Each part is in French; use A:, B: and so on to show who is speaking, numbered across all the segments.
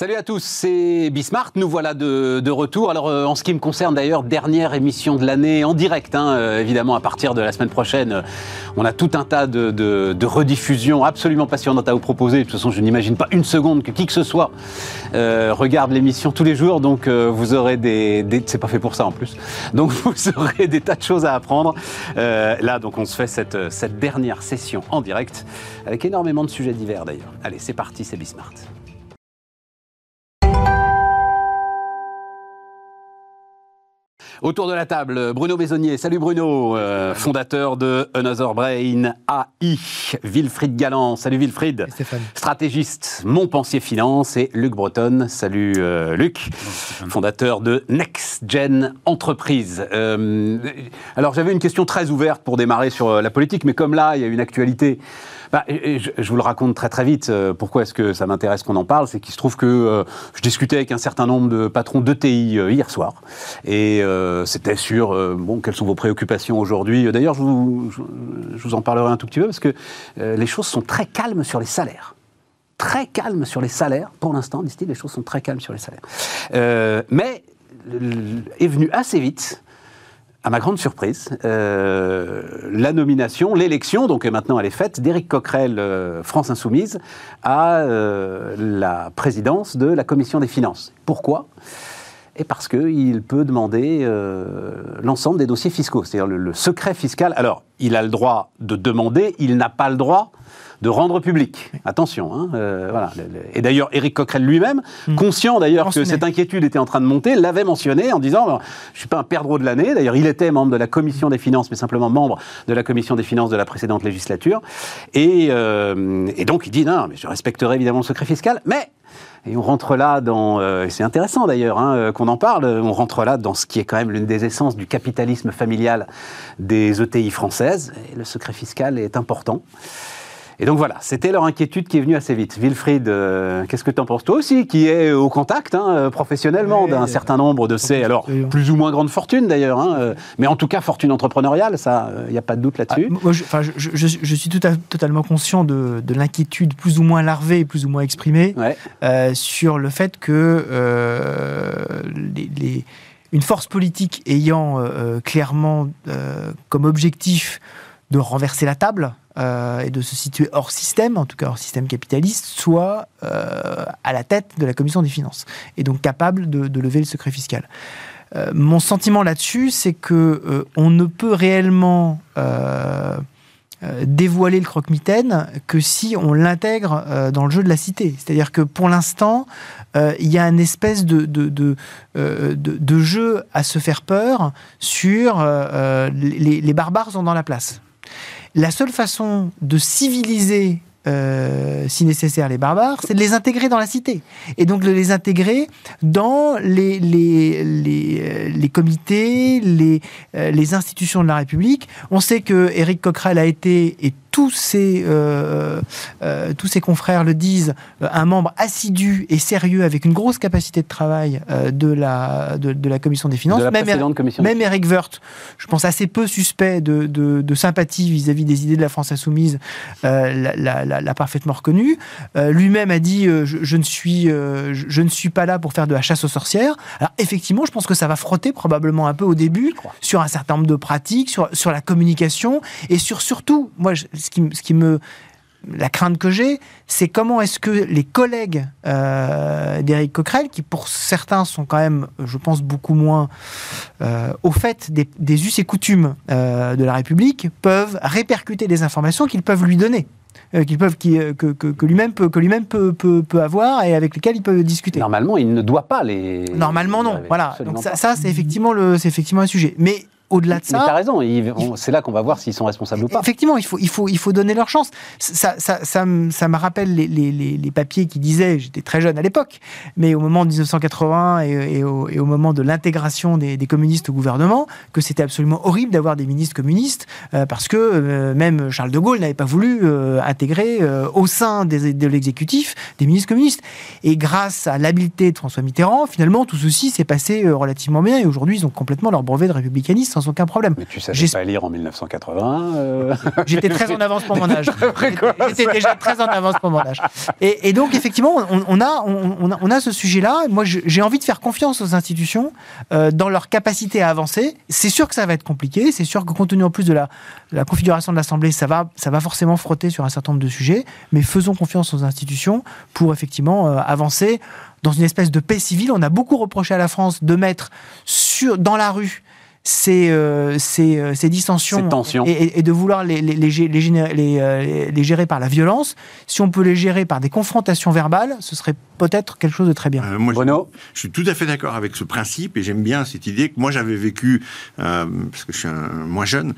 A: Salut à tous, c'est Bismart. Nous voilà de, retour. Alors, euh, en ce qui me concerne d'ailleurs, dernière émission de l'année en direct. Hein, euh, évidemment, à partir de la semaine prochaine, euh, on a tout un tas de, rediffusions absolument passionnantes à vous proposer. De toute façon, je n'imagine pas une seconde que qui que ce soit regarde l'émission tous les jours. Donc, vous aurez des, c'est pas fait pour ça en plus. Donc, vous aurez des tas de choses à apprendre. là, donc, on se fait cette, cette dernière session en direct avec énormément de sujets divers d'ailleurs. Allez, c'est parti, c'est Bismart. Autour de la table, Bruno Maisonnier. Salut Bruno, euh, fondateur de Another Brain AI. Wilfried Galland. Salut Wilfried.
B: Stéphane.
A: Stratégiste Montpensier Finance. Et Luc Breton. Salut euh, Luc. fondateur de Next Gen Entreprise. Euh, alors j'avais une question très ouverte pour démarrer sur la politique, mais comme là, il y a une actualité bah, je, vous le raconte très très vite. Euh, pourquoi est-ce que ça m'intéresse qu'on en parle C'est qu'il se trouve que euh, je discutais avec un certain nombre de patrons d'ETI euh, hier soir. Et c'était sur, bon, quelles sont vos préoccupations aujourd'hui D'ailleurs, je vous, en parlerai un tout petit peu parce que les choses sont très calmes sur les salaires. Très calmes sur les salaires. Pour l'instant, disent-ils, les choses sont très calmes sur les salaires. mais est venu assez vite à ma grande surprise, euh, la nomination, l'élection, donc maintenant elle est faite, d'Éric Coquerel, euh, France Insoumise, à euh, la présidence de la Commission des Finances. Pourquoi? Et parce qu'il peut demander l'ensemble des dossiers fiscaux, c'est-à-dire le, secret fiscal. Alors, il a le droit de demander, il n'a pas le droit de rendre public. Attention. Hein, euh, voilà. Et d'ailleurs, Éric Coquerel lui-même, hmm. conscient d'ailleurs que cette inquiétude était en train de monter, l'avait mentionné en disant Je ne suis pas un perdreau de l'année. D'ailleurs, il était membre de la commission des finances, mais simplement membre de la commission des finances de la précédente législature. Et, euh, donc, il dit Non, mais je respecterai évidemment le secret fiscal, mais et on rentre là dans, euh, c'est intéressant d'ailleurs hein, qu'on en parle, on rentre là dans ce qui est quand même l'une des essences du capitalisme familial des ETI françaises. Et le secret fiscal est important. Et donc voilà, c'était leur inquiétude qui est venue assez vite. Wilfried, euh, qu'est-ce que tu en penses toi aussi, qui est au contact hein, euh, professionnellement d'un certain nombre de ces, alors plus ou moins grandes fortunes d'ailleurs, hein, euh, mais en tout cas fortune entrepreneuriale, ça, il n'y a pas de doute là-dessus.
B: Ah, je, suis tout à, totalement conscient de, l'inquiétude plus ou moins larvée, plus ou moins exprimée, sur le fait que une force politique ayant clairement comme objectif de renverser la table, euh, et de se situer hors système, en tout cas hors système capitaliste, soit euh, à la tête de la commission des finances, et donc capable de, lever le secret fiscal. Euh, mon sentiment là-dessus, c'est que on ne peut réellement dévoiler le croque-mitaine que si on l'intègre dans le jeu de la cité. C'est-à-dire que pour l'instant, il y a une espèce de, jeu à se faire peur sur les, les barbares sont dans la place. La seule façon de civiliser euh, si nécessaire, les barbares, c'est de les intégrer dans la cité. Et donc de les intégrer dans les, les, les, les comités, les, euh, les institutions de la République. On sait que Éric Coquerel a été, et tous ses, euh, euh, tous ses confrères le disent, euh, un membre assidu et sérieux avec une grosse capacité de travail de, la, de, la commission des finances.
A: même,
B: même Eric Woerth, je pense assez peu suspect de, de, sympathie vis-à-vis des idées de la France insoumise, l'a parfaitement reconnu. Lui-même a dit je, ne suis, je, ne suis pas là pour faire de la chasse aux sorcières. Alors effectivement, je pense que ça va frotter probablement un peu au début sur un certain nombre de pratiques, sur, sur la communication et sur surtout, moi, ce qui, ce qui me la crainte que j'ai, c'est comment est-ce que les collègues euh, d'Éric Coquerel, qui pour certains sont quand même, je pense, beaucoup moins euh, au fait des, us et coutumes euh, de la République, peuvent répercuter des informations qu'ils peuvent lui donner. qu'ils peuvent, que, que, lui-même peut, que lui-même peut, peut, peut, avoir et avec lesquels il peut discuter.
A: Normalement, il ne doit pas les.
B: Normalement, non. Voilà. Donc ça, ça c'est effectivement le, c'est effectivement un sujet. Mais au-delà de ça.
A: Mais tu as raison, c'est là qu'on va voir s'ils sont responsables ou pas.
B: Effectivement, il faut, il faut, il faut donner leur chance. Ça, ça, ça, ça me rappelle les, les, les, papiers qui disaient, j'étais très jeune à l'époque, mais au moment de 1980 et, au, et au, moment de l'intégration des, des, communistes au gouvernement, que c'était absolument horrible d'avoir des ministres communistes, euh, parce que euh, même Charles de Gaulle n'avait pas voulu euh, intégrer au sein des, de l'exécutif des ministres communistes. Et grâce à l'habileté de François Mitterrand, finalement, tout ceci s'est passé relativement bien, et aujourd'hui, ils ont complètement leur brevet de républicanisme sans aucun problème.
A: Mais tu savais pas lire en 1980
B: euh J'étais très en avance pour mon âge. J'étais déjà très en avance pour mon âge. Et, donc, effectivement, on, a, on, a, ce sujet-là. Moi, j'ai envie de faire confiance aux institutions euh, dans leur capacité à avancer. C'est sûr que ça va être compliqué. C'est sûr que compte tenu en plus de la, la configuration de l'Assemblée, ça va, ça va forcément frotter sur un certain nombre de sujets. Mais faisons confiance aux institutions pour effectivement euh, avancer dans une espèce de paix civile. On a beaucoup reproché à la France de mettre sur, dans la rue ces, euh, ces, euh, ces, dissensions et, de vouloir les, les, les, les, euh, les, gérer par la violence. Si on peut les gérer par des confrontations verbales, ce serait peut-être quelque chose de très bien.
C: moi, je, suis tout à fait d'accord avec ce principe et j'aime bien cette idée que moi j'avais vécu, parce que je suis un, moins jeune,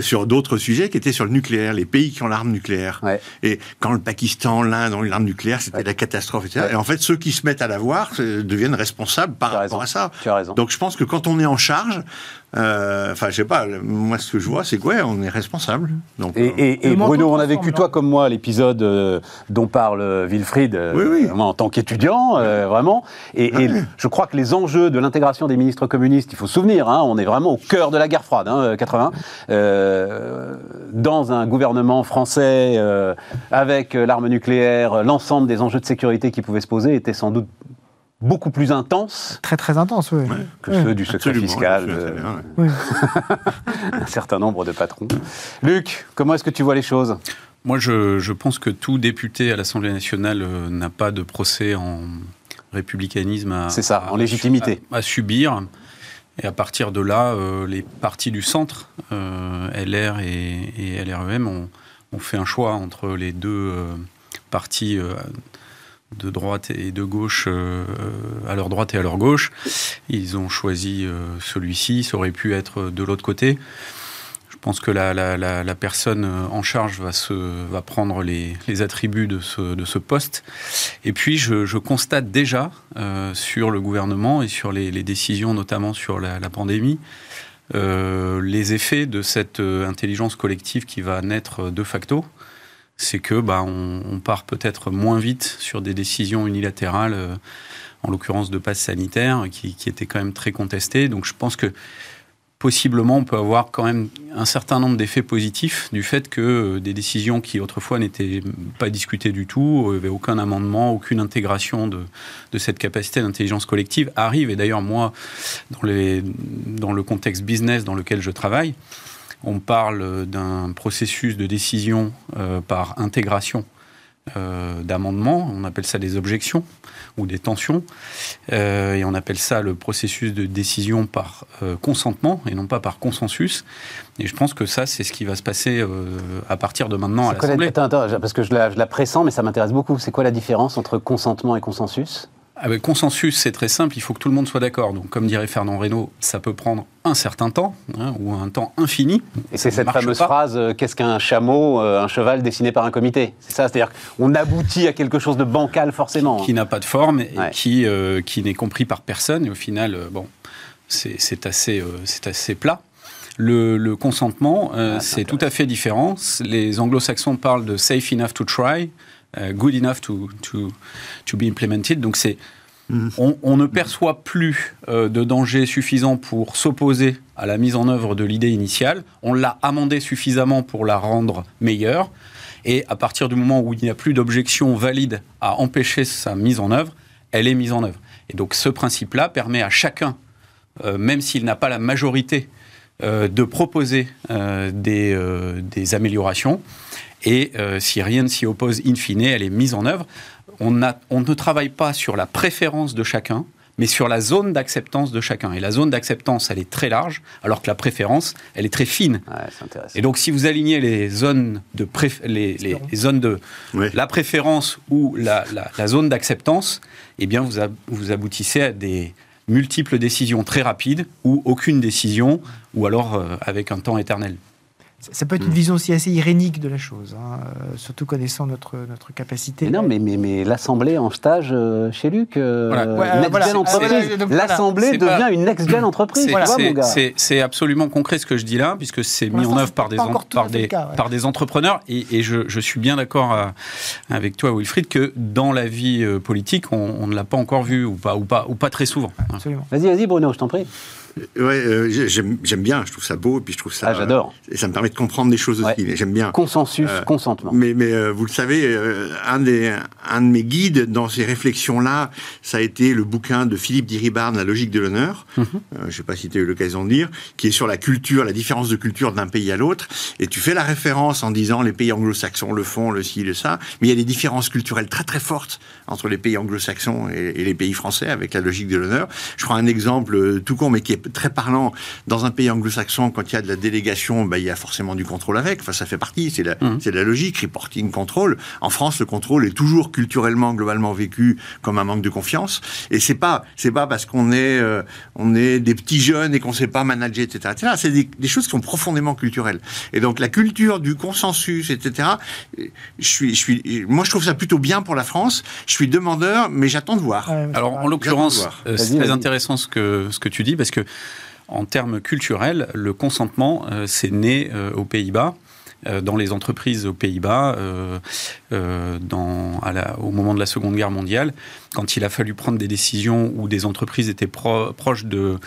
C: sur d'autres sujets qui étaient sur le nucléaire, les pays qui ont l'arme nucléaire. Et quand le Pakistan, l'Inde ont eu l'arme nucléaire, c'était la catastrophe, etc. Et en fait, ceux qui se mettent à l'avoir deviennent responsables par rapport à ça.
A: Tu as raison.
C: Donc je pense que quand on est en charge, euh, enfin, je sais pas, moi ce que je vois, c'est quoi on est responsable.
A: Donc, et, euh, Bruno, on a vécu toi comme moi l'épisode euh, dont parle Wilfried, oui, en tant qu'étudiant, vraiment. Et, je crois que les enjeux de l'intégration des ministres communistes, il faut se souvenir, hein, on est vraiment au cœur de la guerre froide, hein, 80, dans un gouvernement français avec l'arme nucléaire, l'ensemble des enjeux de sécurité qui pouvaient se poser étaient sans doute beaucoup plus intense.
B: Très très intense, oui.
A: Que ceux du secret fiscal. un certain nombre de patrons. Luc, comment est-ce que tu vois les choses?
D: Moi, je, pense que tout député à l'Assemblée nationale euh, n'a pas de procès en républicanisme à.
A: C'est ça, en légitimité.
D: À, subir. Et à partir de là, euh, les partis du centre, euh, LR et, LREM, ont, fait un choix entre les deux partis de droite et de gauche euh, à leur droite et à leur gauche. Ils ont choisi euh, celui-ci, ça aurait pu être de l'autre côté. Je pense que la, personne en charge va, se, va prendre les, attributs de ce, de ce, poste. Et puis, je, constate déjà euh, sur le gouvernement et sur les décisions, notamment sur la, pandémie, les effets de cette intelligence collective qui va naître de facto c'est que bah, on, part peut-être moins vite sur des décisions unilatérales, euh, en l'occurrence de passe sanitaire, qui, qui, étaient quand même très contestées. Donc je pense que possiblement on peut avoir quand même un certain nombre d'effets positifs du fait que euh, des décisions qui autrefois n'étaient pas discutées du tout, il n'y avait aucun amendement, aucune intégration de, de cette capacité d'intelligence collective arrivent. Et d'ailleurs moi, dans, les, dans le contexte business dans lequel je travaille, on parle d'un processus de décision euh, par intégration euh, d'amendements, on appelle ça des objections ou des tensions, euh, et on appelle ça le processus de décision par consentement et non pas par consensus. Et je pense que ça, c'est ce qui va se passer à partir de maintenant à l'Assemblée.
A: Parce que je la, je la pressens, mais ça m'intéresse beaucoup. C'est quoi la différence entre consentement et consensus?
D: Avec consensus, c'est très simple, il faut que tout le monde soit d'accord. Donc, comme dirait Fernand Reynaud, ça peut prendre un certain temps, hein, ou un temps infini.
A: Et c'est cette fameuse phrase euh, qu'est-ce qu'un chameau, euh, un cheval dessiné par un comité? C'est ça, c'est-à-dire qu'on aboutit à quelque chose de bancal forcément.
D: Qui, n'a pas de forme et qui, euh, qui n'est compris par personne. Et au final, bon, c'est assez, c'est assez plat. Le, consentement, ah, c'est tout à fait différent. Les anglo-saxons parlent de safe enough to try. Euh, good enough to, to, to be implemented. Donc c'est mm. on, ne perçoit plus euh, de danger suffisant pour s'opposer à la mise en œuvre de l'idée initiale. On l'a amendée suffisamment pour la rendre meilleure. Et à partir du moment où il n'y a plus d'objection valide à empêcher sa mise en œuvre, elle est mise en œuvre. Et donc ce principe-là permet à chacun, euh, même s'il n'a pas la majorité, de proposer des, des améliorations et euh, si rien ne s'y oppose in fine, elle est mise en œuvre. On, a, on ne travaille pas sur la préférence de chacun, mais sur la zone d'acceptance de chacun. Et la zone d'acceptance, elle est très large, alors que la préférence, elle est très fine. et donc, si vous alignez les zones de, les, les, zones de la préférence ou la, la, zone d'acceptance, eh bien, vous, vous aboutissez à des multiples décisions très rapides ou aucune décision, ou alors euh, avec un temps éternel
B: ça peut être une mm. vision aussi assez irénique de la chose, hein, euh, surtout connaissant notre, notre capacité.
A: non, mais, mais, mais l'Assemblée en stage euh, chez Luc, euh, next-gen entreprise. L'Assemblée devient une next-gen entreprise.
D: C'est absolument concret ce que je dis là, puisque c'est mis en œuvre par des, par, des, par des entrepreneurs. Et, et je, je, suis bien d'accord avec toi, Wilfried, que dans la vie politique, on, on ne l'a pas encore vu, ou pas, ou, pas, ou pas très souvent.
A: Vas-y, vas-y, Bruno, je t'en prie.
C: Ouais, euh, j'aime bien, je trouve ça beau, et puis je trouve ça.
A: Ah, j'adore.
C: et ça me permet de comprendre des choses aussi. J'aime bien.
A: Consensus, consentement.
C: Mais, mais vous le savez, un, des, un de mes guides dans ces réflexions-là, ça a été le bouquin de Philippe Diribarne, La logique de l'honneur. Mhm. je ne sais pas si tu as eu l'occasion de lire, qui est sur la culture, la différence de culture d'un pays à l'autre. Et tu fais la référence en disant les pays anglo-saxons le font, le ci, le ça. Mais il y a des différences culturelles très très fortes entre les pays anglo-saxons et, et les pays français avec la logique de l'honneur. Je prends un exemple tout con, mais qui est très parlant. Dans un pays anglo-saxon, quand il y a de la délégation, bah, il y a forcément du contrôle avec. Enfin, ça fait partie, c'est la, mmh. la logique, reporting, contrôle. En France, le contrôle est toujours culturellement, globalement vécu comme un manque de confiance. Et c'est pas, c'est pas parce qu'on est, euh, on est des petits jeunes et qu'on sait pas manager, etc., etc. C'est des, des, choses qui sont profondément culturelles. Et donc, la culture du consensus, etc., je suis, je suis, moi, je trouve ça plutôt bien pour la France. Je suis demandeur, mais j'attends de voir.
D: Alors, en l'occurrence, euh, c'est très intéressant ce que, ce que tu dis, parce que en termes culturels, le consentement, euh, c'est né euh, aux Pays-Bas dans les entreprises aux Pays-Bas euh, euh, au moment de la Seconde Guerre mondiale, quand il a fallu prendre des décisions où des entreprises étaient proches de,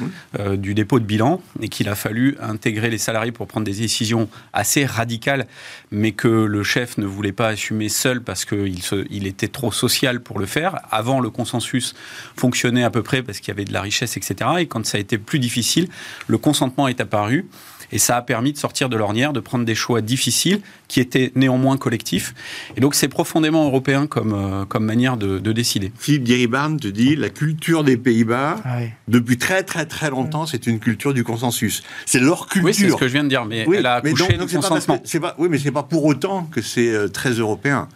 D: du dépôt de bilan et qu'il a fallu intégrer les salariés pour prendre des décisions assez radicales, mais que le chef ne voulait pas assumer seul parce qu'il il était trop social pour le faire. Avant, le consensus fonctionnait à peu près parce qu'il y avait de la richesse, etc. Et quand ça a été plus difficile, le consentement est apparu. Et ça a permis de sortir de l'ornière, de prendre des choix difficiles qui étaient néanmoins collectifs. Et donc c'est profondément européen comme, euh, comme manière de, décider.
C: Philippe Diribarne te dit la culture des Pays-Bas, ah depuis très très très longtemps, c'est une culture du consensus. C'est leur culture.
D: Oui, c'est ce que je viens de dire, mais elle a accouché du consentement.
C: oui, mais c'est pas pour autant que c'est euh, très européen.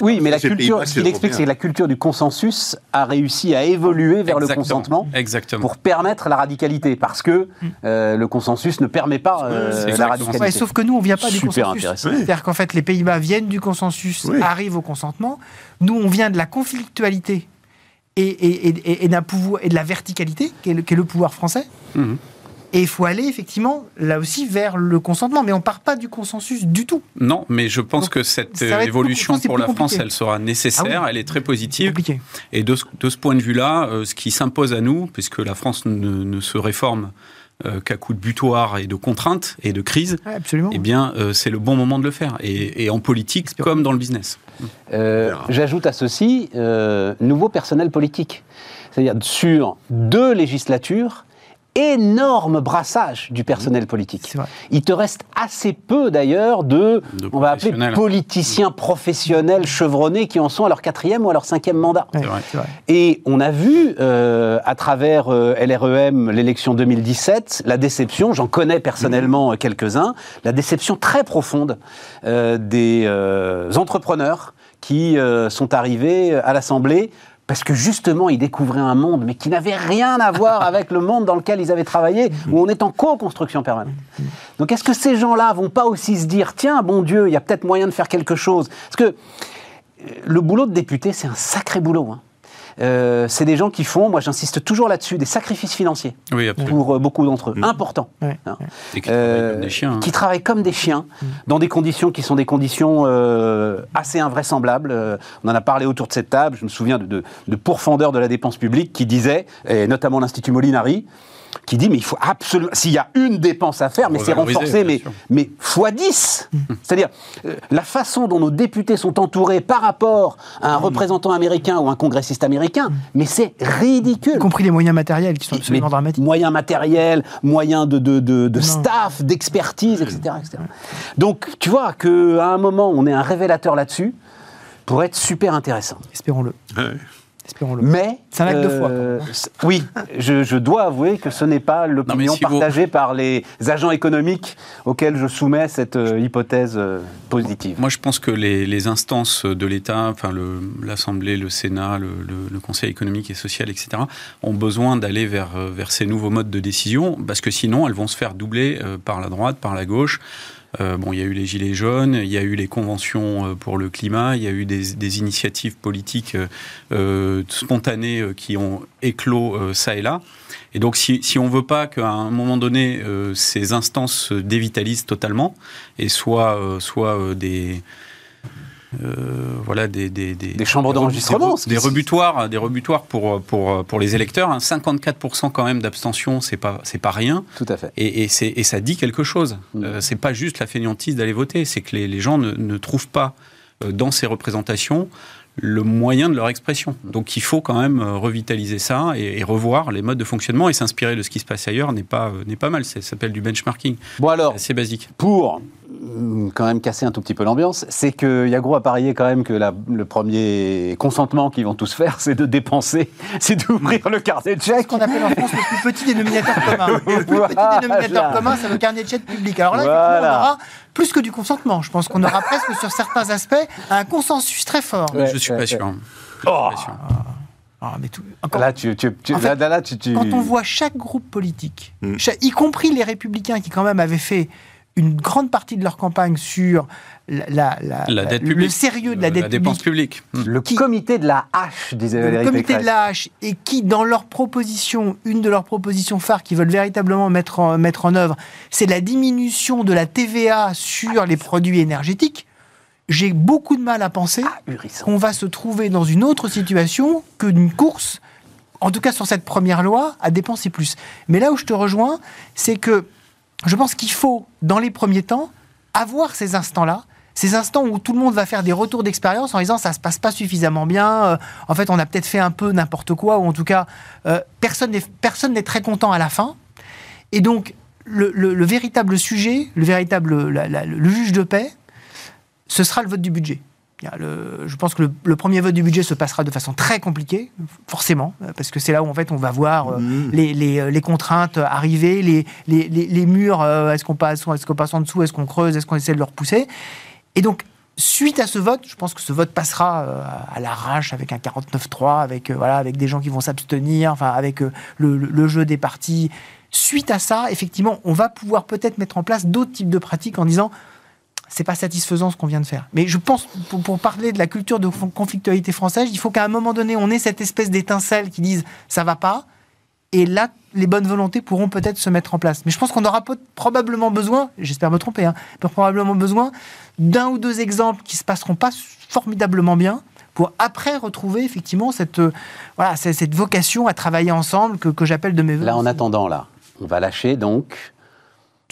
A: Oui, mais la culture, ce qu'il explique, c'est que la culture du consensus a réussi à évoluer vers le consentement
D: Exactement.
A: pour permettre la radicalité, parce que euh, le consensus ne permet pas euh, la radicalité.
B: sauf que nous, on ne vient pas du consensus. C'est-à-dire qu'en fait, les Pays-Bas viennent du consensus, arrivent au consentement. Nous, on vient de la conflictualité et, et, et, pouvoir, et de la verticalité, qui est le, pouvoir français. Mhm. Et il faut aller effectivement là aussi vers le consentement, mais on part pas du consensus du tout.
D: Non, mais je pense que cette évolution pour la France, elle sera nécessaire, ah elle est très positive. Et de ce, de ce, point de vue-là, euh, ce qui s'impose à nous, puisque la France ne, ne se réforme euh, qu'à coup de butoir et de contraintes et de crise,
B: absolument.
D: eh bien, euh, c'est le bon moment de le faire. Et, et en politique comme dans le business.
A: J'ajoute à ceci nouveau personnel politique. C'est-à-dire sur deux législatures, énorme brassage du personnel politique. Il te reste assez peu d'ailleurs de, on va appeler politiciens professionnels chevronnés qui en sont à leur quatrième ou à leur cinquième mandat. Et on a vu euh, à travers euh, LREM l'élection 2017 la déception, j'en connais personnellement mmh. quelques-uns, la déception très profonde euh, des entrepreneurs qui sont arrivés à l'Assemblée parce que justement, ils découvraient un monde, mais qui n'avait rien à voir avec le monde dans lequel ils avaient travaillé, où on est en co-construction permanente. Donc est-ce que ces gens-là vont pas aussi se dire, tiens, bon Dieu, il y a peut-être moyen de faire quelque chose? Parce que euh, le boulot de député, c'est un sacré boulot. Hein. Euh, c'est des gens qui font, moi j'insiste toujours là-dessus, des sacrifices financiers pour euh, beaucoup d'entre eux, important. importants.
D: Hein. Et qui, travaillent comme des chiens. Hein.
A: Qui travaillent comme des chiens, dans des conditions qui sont des conditions assez invraisemblables. on en a parlé autour de cette table, je me souviens de, de, de pourfendeurs de la dépense publique qui disaient, et notamment l'Institut Molinari, qui dit mais il faut absolument, s'il y a une dépense à faire, mais c'est renforcé, mais, mais fois 10. C'est-à-dire, euh, la façon dont nos députés sont entourés par rapport à un représentant américain ou un congressiste américain, mais c'est ridicule. Y
B: compris les moyens matériels qui sont absolument dramatiques.
A: Moyens matériels, moyens de, de, de, staff, d'expertise, etc., etc. Donc, tu vois qu'à un moment, on est un révélateur là-dessus, pour être super intéressant.
B: Espérons-le.
A: Mais
B: c'est un acte de foi. Euh,
A: oui, je, dois avouer que ce n'est pas l'opinion partagée par les agents économiques auxquels je soumets cette euh, hypothèse euh, positive.
D: Moi, je pense que les, instances de l'État, enfin l'Assemblée, le, Sénat, le, Conseil économique et social, etc., ont besoin d'aller vers, vers ces nouveaux modes de décision, parce que sinon, elles vont se faire doubler par la droite, par la gauche. Euh, bon, il y a eu les Gilets jaunes, il y a eu les conventions euh, pour le climat, il y a eu des, initiatives politiques euh, spontanées qui ont éclos ça et là. Et donc, si, on ne veut pas qu'à un moment donné, ces instances se dévitalisent totalement et soient, soit des voilà, des, des,
A: des, chambres d'enregistrement,
D: des, rebutoires, des rebutoires pour, pour, pour les électeurs. 54% hein. quand même d'abstention, c'est pas, c'est pas rien.
A: Tout à fait.
D: Et, et, et ça dit quelque chose. Mm. c'est pas juste la fainéantise d'aller voter, c'est que les, les gens ne, ne, trouvent pas dans ces représentations le moyen de leur expression. Donc il faut quand même euh, revitaliser ça et, revoir les modes de fonctionnement et s'inspirer de ce qui se passe ailleurs n'est pas, euh, n'est pas mal. Ça s'appelle du benchmarking.
A: Bon alors,
D: c'est basique.
A: Pour quand même casser un tout petit peu l'ambiance, c'est que Yagro a parié quand même que le premier consentement qu'ils vont tous faire, c'est de dépenser, c'est d'ouvrir le carnet de chèques.
B: Ce qu'on appelle en France le plus petit dénominateur commun. Le plus petit dénominateur commun, c'est le carnet de chèques public. Alors là, on aura plus que du consentement. Je pense qu'on aura presque sur certains aspects un consensus très fort.
D: je ne suis pas sûr. Oh.
A: mais là, tu,
B: Quand on voit chaque groupe politique, mm. y compris les républicains qui quand même avaient fait une grande partie de leur campagne sur la, le sérieux de la, dette
D: dépense publique.
A: Le comité de la hache, disait Valérie
B: Le comité de la hache, et qui, dans leur proposition, une de leurs propositions phares qu'ils veulent véritablement mettre en, mettre en œuvre, c'est la diminution de la TVA sur les produits énergétiques. J'ai beaucoup de mal à penser ah, qu'on va se trouver dans une autre situation que d'une course, en tout cas sur cette première loi, à dépenser plus. Mais là où je te rejoins, c'est que je pense qu'il faut, dans les premiers temps, avoir ces instants-là, ces instants où tout le monde va faire des retours d'expérience en disant ça se passe pas suffisamment bien, euh, en fait on a peut-être fait un peu n'importe quoi, ou en tout cas euh, personne n'est très content à la fin. Et donc le, véritable sujet, le véritable le juge de paix, ce sera le vote du budget je pense que le, premier vote du budget se passera de façon très compliquée, forcément, parce que c'est là où en fait on va voir euh, mmh. euh, les, contraintes arriver, les, les, murs, euh, est-ce qu'on passe, est qu'on passe en dessous, est-ce qu'on creuse, est-ce qu'on essaie de le repousser. Et donc, suite à ce vote, je pense que ce vote passera à l'arrache avec un 49-3, avec, voilà, avec des gens qui vont s'abstenir, enfin, avec le, le jeu des partis. Suite à ça, effectivement, on va pouvoir peut-être mettre en place d'autres types de pratiques en disant c'est pas satisfaisant ce qu'on vient de faire. Mais je pense, pour, parler de la culture de conflictualité française, il faut qu'à un moment donné, on ait cette espèce d'étincelle qui dise ça va pas. Et là, les bonnes volontés pourront peut-être se mettre en place. Mais je pense qu'on aura probablement besoin, j'espère me tromper, hein, probablement besoin d'un ou deux exemples qui se passeront pas formidablement bien pour après retrouver effectivement cette, euh, voilà, cette vocation à travailler ensemble que, que j'appelle de mes voeux.
A: Là, en attendant, là, on va lâcher donc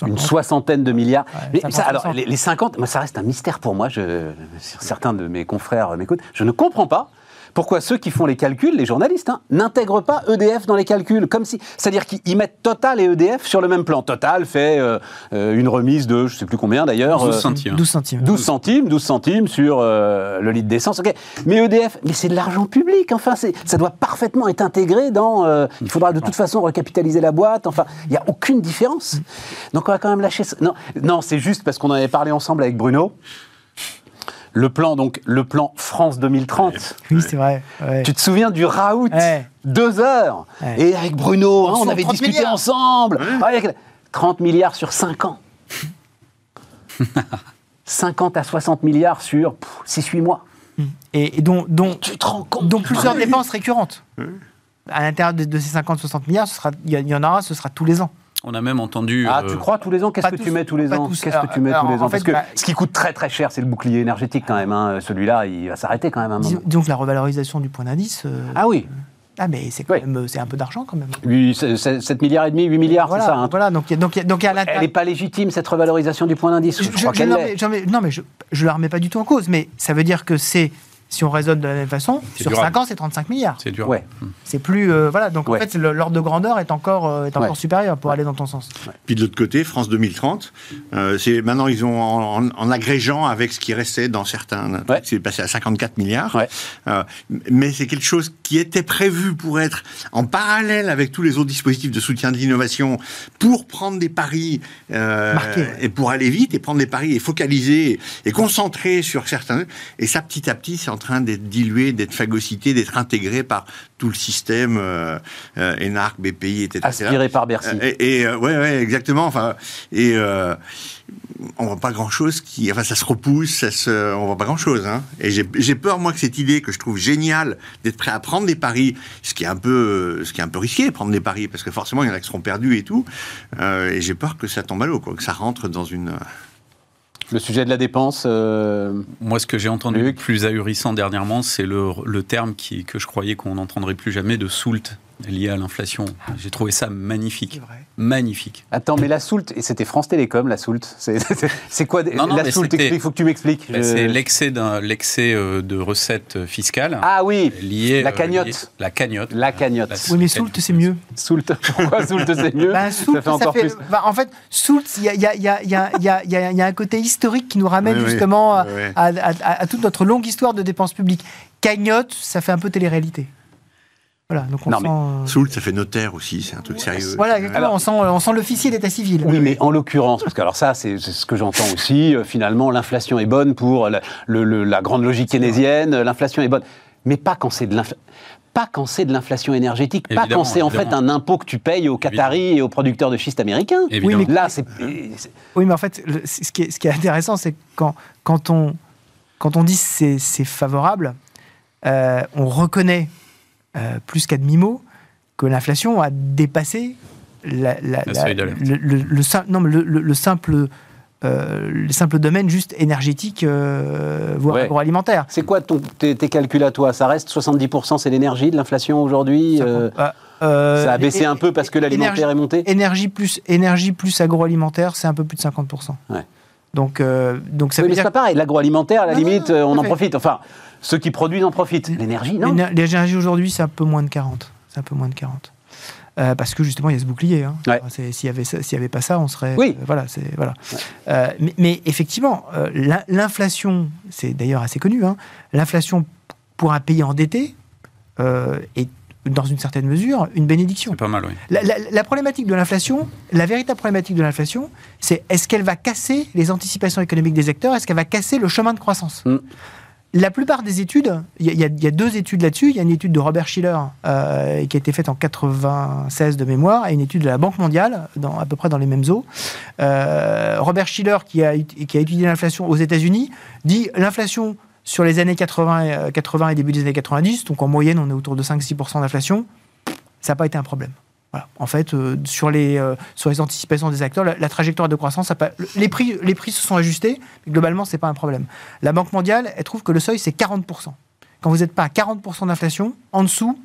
A: une soixantaine de milliards. mais ça, alors, les, 50, moi, ça reste un mystère pour moi. Je, certains de mes confrères m'écoutent. Je ne comprends pas pourquoi ceux qui font les calculs, les journalistes, hein, n'intègrent pas EDF dans les calculs Comme si, c'est-à-dire qu'ils mettent Total et EDF sur le même plan. Total fait euh, euh, une remise de, je ne sais plus combien d'ailleurs,
D: 12 euh, centimes.
B: 12 centimes.
A: 12 centimes, 12 centimes sur le litre d'essence. Mais EDF, mais c'est de l'argent public. Enfin, ça doit parfaitement être intégré dans. il faudra de toute façon recapitaliser la boîte. Enfin, il n'y a aucune différence. Donc on va quand même lâcher. Non, non, c'est juste parce qu'on en avait parlé ensemble avec Bruno. Le plan, donc, le plan France 2030.
B: Oui, c'est vrai.
A: Tu te souviens du raout Deux heures Et avec Bruno, hein, on avait discuté ensemble. 30 milliards sur 5 ans. 50 à 60 milliards sur 6-8 mois.
B: Et, dont, dont,
A: tu te rends compte
B: dont plusieurs dépenses récurrentes. À l'intérieur de, ces 50-60 milliards, il y, en aura, ce sera tous les ans.
D: On a même entendu.
A: Ah, tu euh, crois tous les ans? Qu'est-ce que tu mets tous les ans? Qu'est-ce que tu mets tous les ans? Parce que bah, ce qui coûte très très cher, c'est le bouclier énergétique quand même. Hein. Celui-là, il va s'arrêter quand même un moment.
B: Donc la revalorisation du point d'indice. Euh,
A: ah oui.
B: Ah mais c'est quand même c'est un peu d'argent quand même.
A: 7 milliards et demi, 8 milliards,
B: c'est
A: ça. Hein.
B: Voilà, donc donc donc
A: Elle n'est pas légitime cette revalorisation du point d'indice. Je, crois qu'elle l'est.
B: Non mais je ne la remets pas du tout en cause, mais ça veut dire que c'est si on raisonne de la même façon, sur 5 ans, c'est 35 milliards.
D: C'est dur.
A: Ouais.
B: C'est plus. Euh, voilà, donc en fait, l'ordre de grandeur est encore, euh, est encore supérieur pour aller dans ton sens.
C: Puis de l'autre côté, France 2030, euh, c'est maintenant, ils ont, en, agrégeant avec ce qui restait dans certains. C'est passé à 54 milliards. mais c'est quelque chose qui était prévu pour être en parallèle avec tous les autres dispositifs de soutien de l'innovation, pour prendre des paris et pour aller vite et prendre des paris et focaliser et concentrer sur certains. Et ça, petit à petit, c'est en train d'être dilué, d'être phagocyté, d'être intégré par tout le système euh, euh ENARC, BPI, etc.
A: Aspiré par Bercy.
C: Euh, et, et euh, ouais, ouais, exactement. Enfin, et on voit pas grand chose qui, enfin, ça se repousse, ça se, on voit pas grand chose. Hein. Et j'ai peur moi que cette idée que je trouve géniale d'être prêt à prendre des paris, ce qui est un peu, ce qui est un peu risqué, prendre des paris parce que forcément il y en a qui seront perdus et tout. et j'ai peur que ça tombe à l'eau, que ça rentre dans une
A: Le sujet de la dépense
D: Moi, ce que j'ai entendu le plus ahurissant dernièrement, c'est le, le, terme qui, que je croyais qu'on n'entendrait plus jamais de soult lié à l'inflation. J'ai trouvé ça magnifique. Magnifique.
A: Attends, mais la Soult, et c'était France Télécom, la Soult. C'est quoi non, non, la Soult? Il faut que tu m'expliques.
D: C'est l'excès l'excès euh, de recettes fiscales.
A: Ah oui,
D: lié,
A: la euh, cagnotte.
D: la cagnotte.
A: La cagnotte.
B: oui, mais Soult, c'est mieux.
A: Soult, pourquoi Soult, c'est mieux?
B: Bah, Ça fait encore plus. Bah, en fait, Soult, il y a, y, a, y, a, y, a, y a, un côté historique qui nous ramène justement À, à, à toute notre longue histoire de dépenses publiques. Cagnotte, ça fait un peu télé-réalité.
C: Voilà, donc on non, sent... mais Soult, ça fait notaire aussi, c'est un truc sérieux.
B: Voilà, exactement, on sent, on sent l'officier d'état civil.
A: Oui, mais en l'occurrence, parce que alors ça, c'est ce que j'entends aussi, euh, finalement, l'inflation est bonne pour la, le, la grande logique keynésienne, l'inflation est bonne. Mais pas quand c'est de l'inflation pas quand c'est de l'inflation énergétique, pas quand c'est en fait un impôt que tu payes aux Qataris et aux producteurs de schiste américains.
B: Oui, mais là, c'est. Oui, mais en fait, ce, qui est, ce, qui est, intéressant, c'est quand, quand, on, quand on dit c'est favorable, euh, on reconnaît euh, plus qu'à demi-mot, que l'inflation a dépassé la, le, le, simple euh, le simple domaine juste énergétique, euh, voire agroalimentaire.
A: C'est quoi ton, tes, calculs à toi? Ça reste 70% c'est l'énergie de l'inflation aujourd'hui ça, a baissé un peu parce que l'alimentaire est monté?
B: énergie plus, énergie plus agroalimentaire, c'est un peu plus de 50%. Donc, donc ça
A: oui,
B: veut
A: dire... c'est pas pareil. L'agroalimentaire, à la limite, on en profite. Enfin, ceux qui produisent en profitent. L'énergie, non
B: L'énergie aujourd'hui, c'est un peu moins de 40. C'est un peu moins de 40. Euh, parce que justement, il y a ce bouclier. Hein. S'il n'y avait, avait, pas ça, on serait.
A: Oui.
B: Euh, voilà. voilà. Euh, mais, mais, effectivement, l'inflation, c'est d'ailleurs assez connu, hein, l'inflation pour un pays endetté est dans une certaine mesure, une bénédiction.
D: C'est pas mal, oui.
B: La, problématique de l'inflation, la véritable problématique de l'inflation, c'est est-ce qu'elle va casser les anticipations économiques des acteurs Est-ce qu'elle va casser le chemin de croissance? Mm. La plupart des études, il y, a deux études là-dessus. Il y a une étude de Robert Schiller euh, qui a été faite en 96 de mémoire et une étude de la Banque mondiale, à peu près dans les mêmes eaux. Euh, Robert Schiller, qui a, étudié l'inflation aux États-Unis, dit l'inflation sur les années 80, 80 et début des années 90, donc en moyenne on est autour de 5-6% d'inflation, ça n'a pas été un problème. En fait, euh, sur, les, euh, sur les anticipations des acteurs, la, trajectoire de croissance, les, prix, se sont ajustés, mais globalement, ce n'est pas un problème. La Banque mondiale, elle trouve que le seuil, c'est 40%. Quand vous n'êtes pas à 40% d'inflation, en dessous,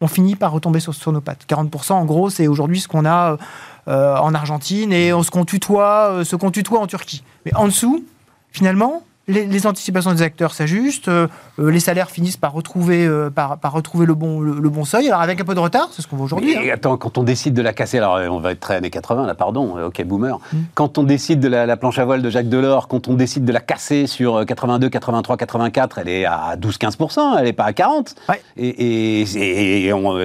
B: on finit par retomber sur, nos pattes. 40%, en gros, c'est aujourd'hui ce qu'on a euh, en Argentine et qu'on tutoie, ce qu'on tutoie en Turquie. Mais en dessous, finalement, les, anticipations des acteurs s'ajustent, euh, euh, les salaires finissent par retrouver, euh, par, retrouver le, bon, le, bon seuil, alors avec un peu de retard, c'est ce qu'on voit aujourd'hui.
A: Et hein. attends, quand on décide de la casser, alors on va être très années 80 là, pardon, ok boomer, mm. quand on décide de la, planche à voile de Jacques Delors, quand on décide de la casser sur 82, 83, 84, elle est à 12-15%, elle n'est pas à 40%. Et,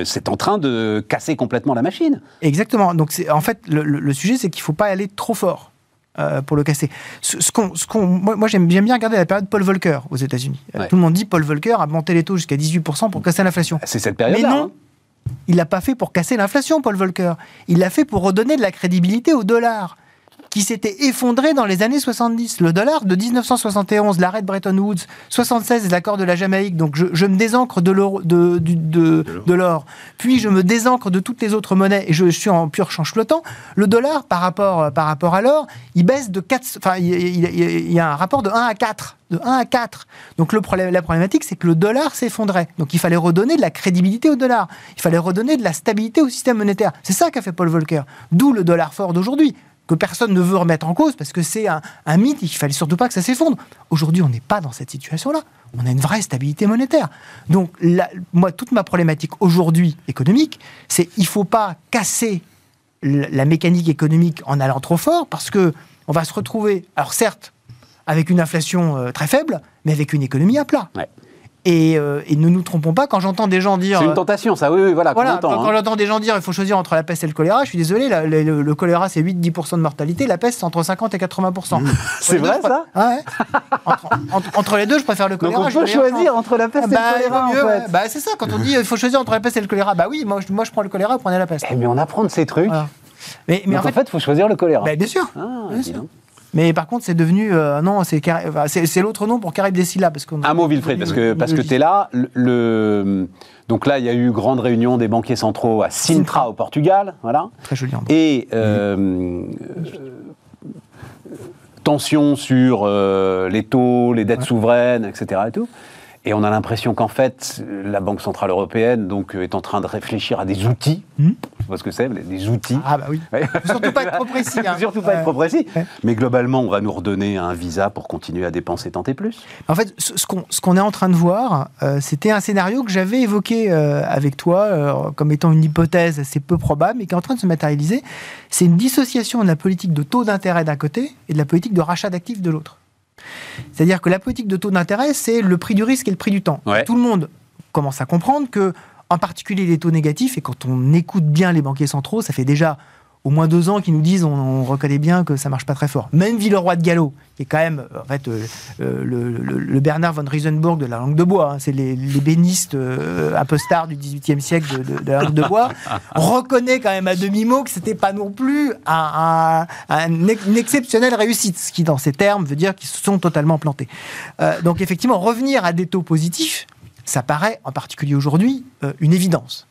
A: c'est en train de casser complètement la machine.
B: Exactement, donc en fait le, le sujet c'est qu'il ne faut pas aller trop fort. Euh, pour le casser. Ce, ce moi, j'aime bien regarder la période Paul Volcker aux États-Unis. Tout le monde dit Paul Volcker a monté les taux jusqu'à 18% pour casser l'inflation.
A: C'est cette période-là.
B: Mais non, hein. il l'a pas fait pour casser l'inflation, Paul Volcker. Il l'a fait pour redonner de la crédibilité au dollar qui s'était effondré dans les années 70. Le dollar de 1971, l'arrêt de Bretton Woods, 76, l'accord de la Jamaïque. Donc je, me désancre de l'or, de, de, l'or. Puis je me désancre de toutes les autres monnaies et je suis en pur change flottant. Le dollar, par rapport, par rapport à l'or, il baisse de 4. Enfin, il, il, y a un rapport de 1 à 4 de 1 à 4. Donc le problème, la problématique, c'est que le dollar s'effondrait. Donc il fallait redonner de la crédibilité au dollar. Il fallait redonner de la stabilité au système monétaire. C'est ça qu'a fait Paul Volcker. D'où le dollar fort d'aujourd'hui que personne ne veut remettre en cause parce que c'est un, mythe et qu'il fallait surtout pas que ça s'effondre. Aujourd'hui, on n'est pas dans cette situation-là. On a une vraie stabilité monétaire. Donc, moi, toute ma problématique aujourd'hui économique, c'est il faut pas casser la mécanique économique en allant trop fort parce que on va se retrouver, alors certes, avec une inflation euh, très faible, mais avec une économie à plat. Euh, et, ne nous trompons pas, quand j'entends des gens dire.
A: C'est une tentation, ça, oui, oui voilà.
B: voilà quand, hein. j'entends des gens dire il faut choisir entre la peste et le choléra, je suis désolé, le, choléra c'est 8-10% de mortalité, la peste c'est entre 50 et 80%.
A: c'est vrai ça
B: ah ouais. entre, les deux, je préfère le choléra.
A: Donc on peut choisir entre la peste et le bah, choléra. en fait.
B: bah, c'est ça, quand on dit il faut choisir entre la peste et le choléra, bah oui, moi, moi je prends le choléra, vous prenez la peste.
A: Eh, mais on apprend de ces trucs. Mais, mais en, fait, il faut choisir le choléra.
B: Bah, bien sûr. Ah, bien sûr. Mais par contre, c'est devenu. Euh, non, c'est l'autre nom pour Carré Dessila. Parce
A: Un mot, Wilfried, parce que, parce que tu es là. Le, donc là, il y a eu grande réunion des banquiers centraux à Sintra, au Portugal. Voilà.
B: Très joli.
A: Et. Euh, tension sur les taux, les dettes souveraines, etc. Et tout. Et on a l'impression qu'en fait, la Banque Centrale Européenne donc, est en train de réfléchir à des outils. Hmm. Pas ce que c'est, des outils.
B: Ah bah oui. Surtout pas être trop précis. Hein.
A: Surtout pas être trop précis. Mais globalement, on va nous redonner un visa pour continuer à dépenser tant et plus.
B: En fait, ce qu'on est en train de voir, euh, c'était un scénario que j'avais évoqué euh, avec toi euh, comme étant une hypothèse assez peu probable, mais qui est en train de se matérialiser. C'est une dissociation de la politique de taux d'intérêt d'un côté et de la politique de rachat d'actifs de l'autre. C'est-à-dire que la politique de taux d'intérêt, c'est le prix du risque et le prix du temps. Tout le monde commence à comprendre que, en particulier les taux négatifs, et quand on écoute bien les banquiers centraux, ça fait déjà au moins deux ans qui nous disent on, reconnaît bien que ça marche pas très fort. Même Villeroy de Gallo, qui est quand même en fait euh, euh, le, Bernard von Riesenburg de la langue de bois, hein, c'est les, bénistes euh, apostards du XVIIIe siècle de, la langue de bois, reconnaît quand même à demi-mot que c'était pas non plus un, une exceptionnelle réussite, ce qui dans ces termes veut dire qu'ils se sont totalement plantés. donc effectivement, revenir à des taux positifs, ça paraît, en particulier aujourd'hui, euh, une évidence.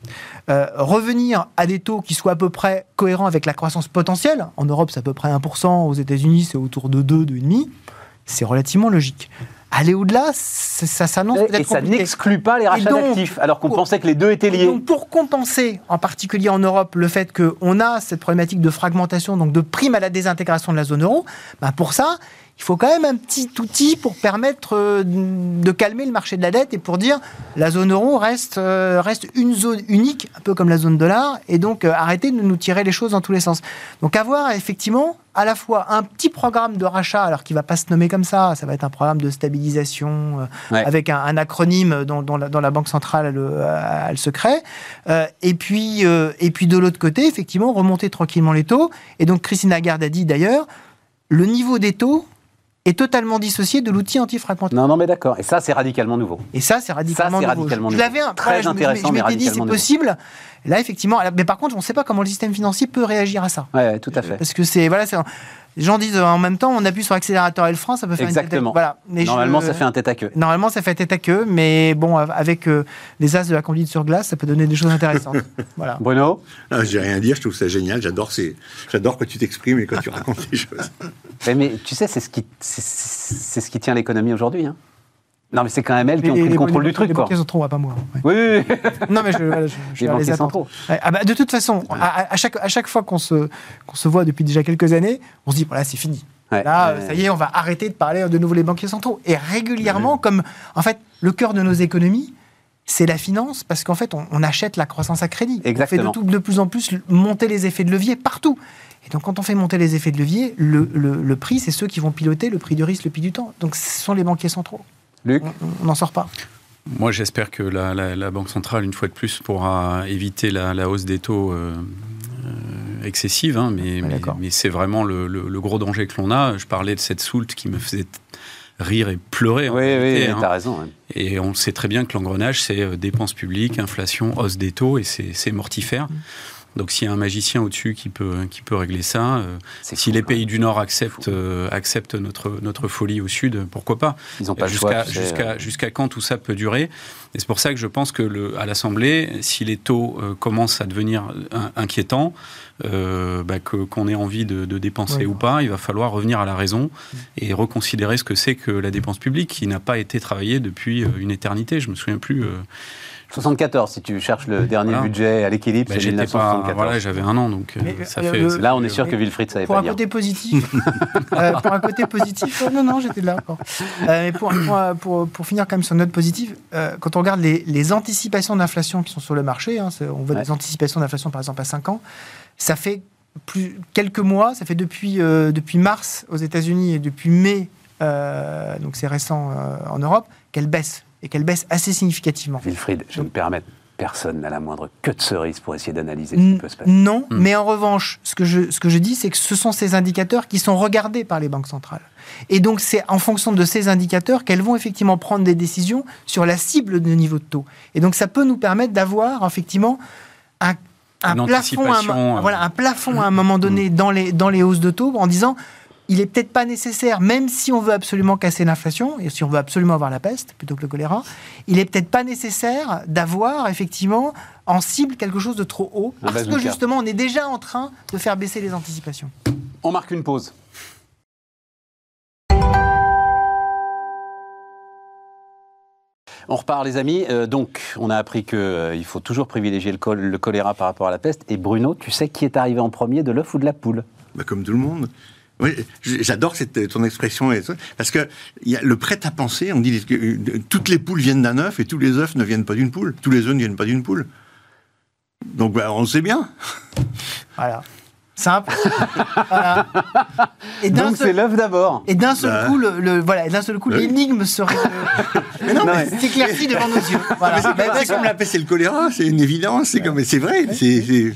B: Euh, revenir à des taux qui soient à peu près cohérents avec la croissance potentielle, en Europe c'est à peu près 1%, aux États-Unis c'est autour de 2, 2,5%, c'est relativement logique. Aller au-delà, ça s'annonce
A: Et ça n'exclut pas les rachats d'actifs, alors qu'on pensait que les deux étaient liés.
B: Donc pour compenser, en particulier en Europe, le fait qu'on a cette problématique de fragmentation, donc de prime à la désintégration de la zone euro, ben pour ça, il faut quand même un petit outil pour permettre euh, de calmer le marché de la dette et pour dire la zone euro reste, euh, reste une zone unique, un peu comme la zone dollar, et donc euh, arrêter de nous tirer les choses dans tous les sens. Donc avoir effectivement à la fois un petit programme de rachat, alors qui ne va pas se nommer comme ça, ça va être un programme de stabilisation avec un, acronyme dont, la, Banque centrale elle, se crée, et, puis, et puis de l'autre côté, effectivement, remonter tranquillement les taux. Et donc Christine Lagarde a dit d'ailleurs, le niveau des taux est totalement dissocié de l'outil anti-fragmentation.
A: Non, non, mais d'accord. Et ça, c'est radicalement nouveau.
B: Et ça, c'est radicalement,
A: ça, radicalement,
B: nouveau.
A: Je l'avais un très intéressant,
B: je, dit, c'est possible. Là, effectivement, mais par contre, on ne sait pas comment le système financier peut réagir à ça.
A: Oui, tout à fait.
B: Parce que c'est voilà, les gens disent euh, en même temps, on appuie sur l'accélérateur et le frein, ça peut faire
A: Exactement.
B: une tête à queue.
A: Voilà. Normalement, ça fait un tête à queue.
B: Normalement, ça fait tête à queue, mais bon, avec euh, les as de la conduite sur glace, ça peut donner des choses intéressantes. voilà.
A: Bruno
C: ah, J'ai rien à dire, je trouve ça génial. J'adore, j'adore quand tu t'exprimes et quand tu racontes les choses.
A: Mais, tu sais, c'est ce qui, c'est ce qui tient l'économie aujourd'hui. Hein. Non, mais c'est quand même elles qui ont pris le contrôle du truc.
B: Les
A: banquiers
B: centraux, pas moi.
A: Oui, oui,
B: oui. non, mais je, voilà, je, je
A: les centraux.
B: Ah bah, de toute façon, à, chaque, à chaque fois qu'on se, qu'on se voit depuis déjà quelques années, on se dit, voilà, c'est fini. Là, ça y est, on va arrêter de parler de nouveau les banquiers centraux. Et régulièrement, comme en fait, le cœur de nos économies, c'est la finance, parce qu'en fait, on, achète la croissance à crédit.
A: Exactement.
B: On fait de, de plus en plus monter les effets de levier partout. Et donc, quand on fait monter les effets de levier, le, le, prix, c'est ceux qui vont piloter le prix du risque, le prix du temps. Donc, ce sont les banquiers centraux.
A: Luc
B: On n'en sort pas.
D: Moi, j'espère que la, la, Banque centrale, une fois de plus, pourra éviter la, hausse des taux euh, euh, excessive, hein, mais, mais, c'est vraiment le, le, gros danger que l'on a. Je parlais de cette soulte qui me faisait rire et pleurer.
A: Oui, oui, hein. t'as raison.
D: Et on sait très bien que l'engrenage, c'est euh, dépenses publiques, inflation, hausse des taux, et c'est mortifère. Mmh. Donc s'il y a un magicien au-dessus qui peut, qui peut régler ça, euh, si les pays du Nord acceptent, euh, acceptent notre, notre folie au Sud, pourquoi pas?
A: Ils n'ont pas
D: jusqu'à
A: jusqu'à
D: jusqu'à quand tout ça peut durer? Et c'est pour ça que je pense que le, à l'Assemblée, si les taux commencent à devenir inquiétants, bah, qu'on ait envie de, dépenser ou pas, il va falloir revenir à la raison et reconsidérer ce que c'est que la dépense publique qui n'a pas été travaillée depuis une éternité. Je me souviens plus.
A: 74, si tu cherches le dernier budget à l'équilibre, bah, c'est 1974.
D: voilà, j'avais un an, donc euh, ça fait.
A: Euh, là, on est sûr que Wilfried savait
B: pour
A: pas
B: un Côté positif, euh, pour un côté positif, non, non, j'étais là encore. mais pour, pour, pour, finir quand même sur une note positive, quand on regarde les, les anticipations d'inflation qui sont sur le marché, hein, on voit des anticipations d'inflation par exemple à 5 ans, ça fait plus, quelques mois, ça fait depuis, depuis mars aux États-Unis et depuis mai, donc c'est récent en Europe, qu'elle baisse et qu'elle baisse assez significativement.
A: Wilfried, je me permets, personne n'a la moindre queue de cerise pour essayer d'analyser ce qui peut se passer.
B: Non, hmm. mais en revanche, ce que, je, ce que je dis, c'est que ce sont ces indicateurs qui sont regardés par les banques centrales. Et donc, c'est en fonction de ces indicateurs qu'elles vont effectivement prendre des décisions sur la cible de niveau de taux. Et donc, ça peut nous permettre d'avoir effectivement un, plafond, à un, euh, voilà, un plafond à un moment donné hmm. dans les, dans les hausses de taux en disant il est peut-être pas nécessaire, même si on veut absolument casser l'inflation et si on veut absolument avoir la peste plutôt que le choléra, il est peut-être pas nécessaire d'avoir effectivement en cible quelque chose de trop haut parce que justement on est déjà en train de faire baisser les anticipations.
A: On marque une pause. On repart, les amis. Euh, donc, on a appris qu'il euh, faut toujours privilégier le, choléra par rapport à la peste. Et Bruno, tu sais qui est arrivé en premier de l'œuf ou de la poule?
C: Bah, comme tout le monde. Oui, j'adore ton expression parce que y a le prêt à penser. On dit que toutes les poules viennent d'un œuf et tous les œufs ne viennent pas d'une poule. Tous les œufs ne viennent pas d'une poule. Donc bah, on le sait bien.
B: Voilà. Simple.
A: Et Donc c'est l'œuf d'abord.
B: Et d'un seul, coup, le, voilà, d'un seul coup, l'énigme serait. mais non, mais s'éclaircit devant nos yeux.
C: Voilà. C'est comme la peste et le choléra, c'est une évidence. C'est comme, c'est vrai. C'est,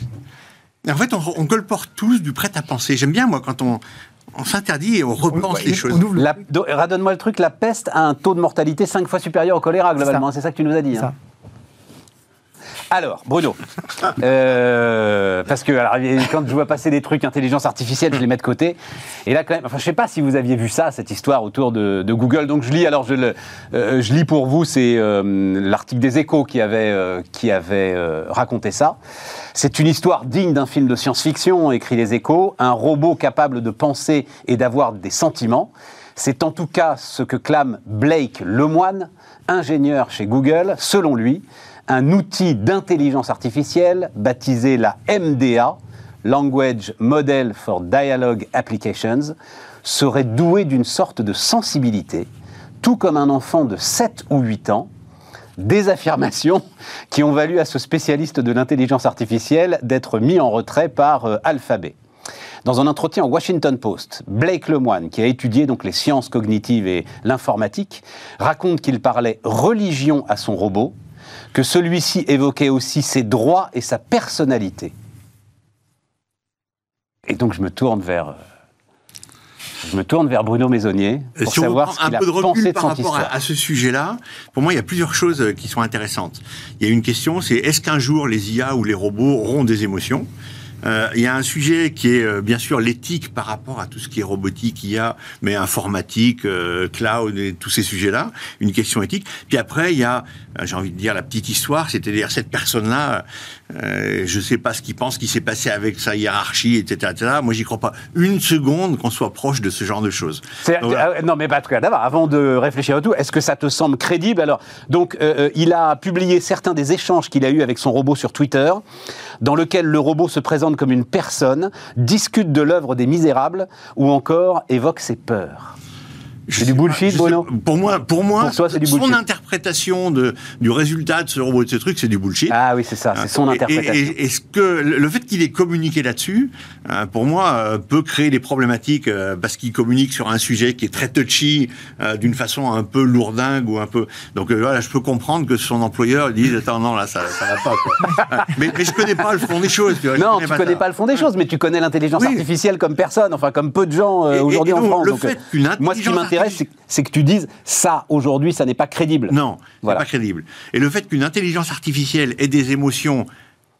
C: En fait, on, on, colporte tous du prêt à penser. J'aime bien moi quand on, on s'interdit et on repense les choses.
A: Radonne-moi le truc, la peste a un taux de mortalité 5 fois supérieur au choléra, globalement. C'est ça. que tu nous as dit. Hein. Alors, Bruno, euh, parce que alors, quand je vois passer des trucs intelligence artificielle, je les mets de côté. Et là, quand même, enfin, je sais pas si vous aviez vu ça, cette histoire autour de, Google. Donc, je lis. Alors, je, euh, lis pour vous. C'est euh, l'article des Échos qui avait qui avait raconté ça. C'est une histoire digne d'un film de science-fiction, écrit les Échos. Un robot capable de penser et d'avoir des sentiments. C'est en tout cas ce que clame Blake Lemoine, ingénieur chez Google. Selon lui, un outil d'intelligence artificielle baptisé la MDA, Language Model for Dialogue Applications, serait doué d'une sorte de sensibilité, tout comme un enfant de 7 ou 8 ans, des affirmations qui ont valu à ce spécialiste de l'intelligence artificielle d'être mis en retrait par euh, Alphabet. Dans un entretien au Washington Post, Blake Lemoine, qui a étudié donc les sciences cognitives et l'informatique, raconte qu'il parlait religion à son robot que celui-ci évoquait aussi ses droits et sa personnalité. Et donc je me tourne vers je me tourne vers Bruno Maisonnier pour si savoir ce qu'il a peu de pensé de
C: par rapport à, ce sujet-là. Pour moi, il y a plusieurs choses euh, qui sont intéressantes. Il y a une question, c'est est-ce qu'un jour les IA ou les robots auront des émotions? Euh, il y a un sujet qui est euh, bien sûr l'éthique par rapport à tout ce qui est robotique, IA, mais informatique, euh, cloud et tous ces sujets-là, une question éthique. Puis après, il y a, j'ai envie de dire, la petite histoire, c'est-à-dire cette personne-là, je ne sais pas ce qu'il pense, ce qui s'est passé avec sa hiérarchie, etc. etc. Moi, j'y crois pas une seconde qu'on soit proche de ce genre de choses.
A: non, mais pas tout d'abord, avant de réfléchir à tout, est-ce que ça te semble crédible? Alors, donc, il a publié certains des échanges qu'il a eu avec son robot sur Twitter, dans lequel le robot se présente comme une personne, discute de l'œuvre des Misérables ou encore évoque ses peurs. C'est du bullshit, Bruno
C: Pour moi, pour moi son interprétation de, du résultat de ce robot de ce truc, c'est du bullshit.
A: Ah oui, c'est ça, c'est son interprétation.
C: Et, ce que, le fait qu'il ait communiqué là-dessus, euh, pour moi, euh, peut créer des problématiques euh, parce qu'il communique sur un sujet qui est très touchy, d'une façon un peu lourdingue ou un peu. Donc voilà, je peux comprendre que son employeur dise Attends, non, là, ça, ça va pas. Quoi. mais, mais je connais pas le fond des choses.
A: Tu vois, non, tu connais pas, le fond des choses, mais tu connais l'intelligence artificielle comme personne, enfin, comme peu de gens aujourd'hui en France. Le fait moi, ce qui c'est que tu dises ça aujourd'hui, ça n'est pas crédible.
C: Non, voilà. pas crédible. Et le fait qu'une intelligence artificielle ait des émotions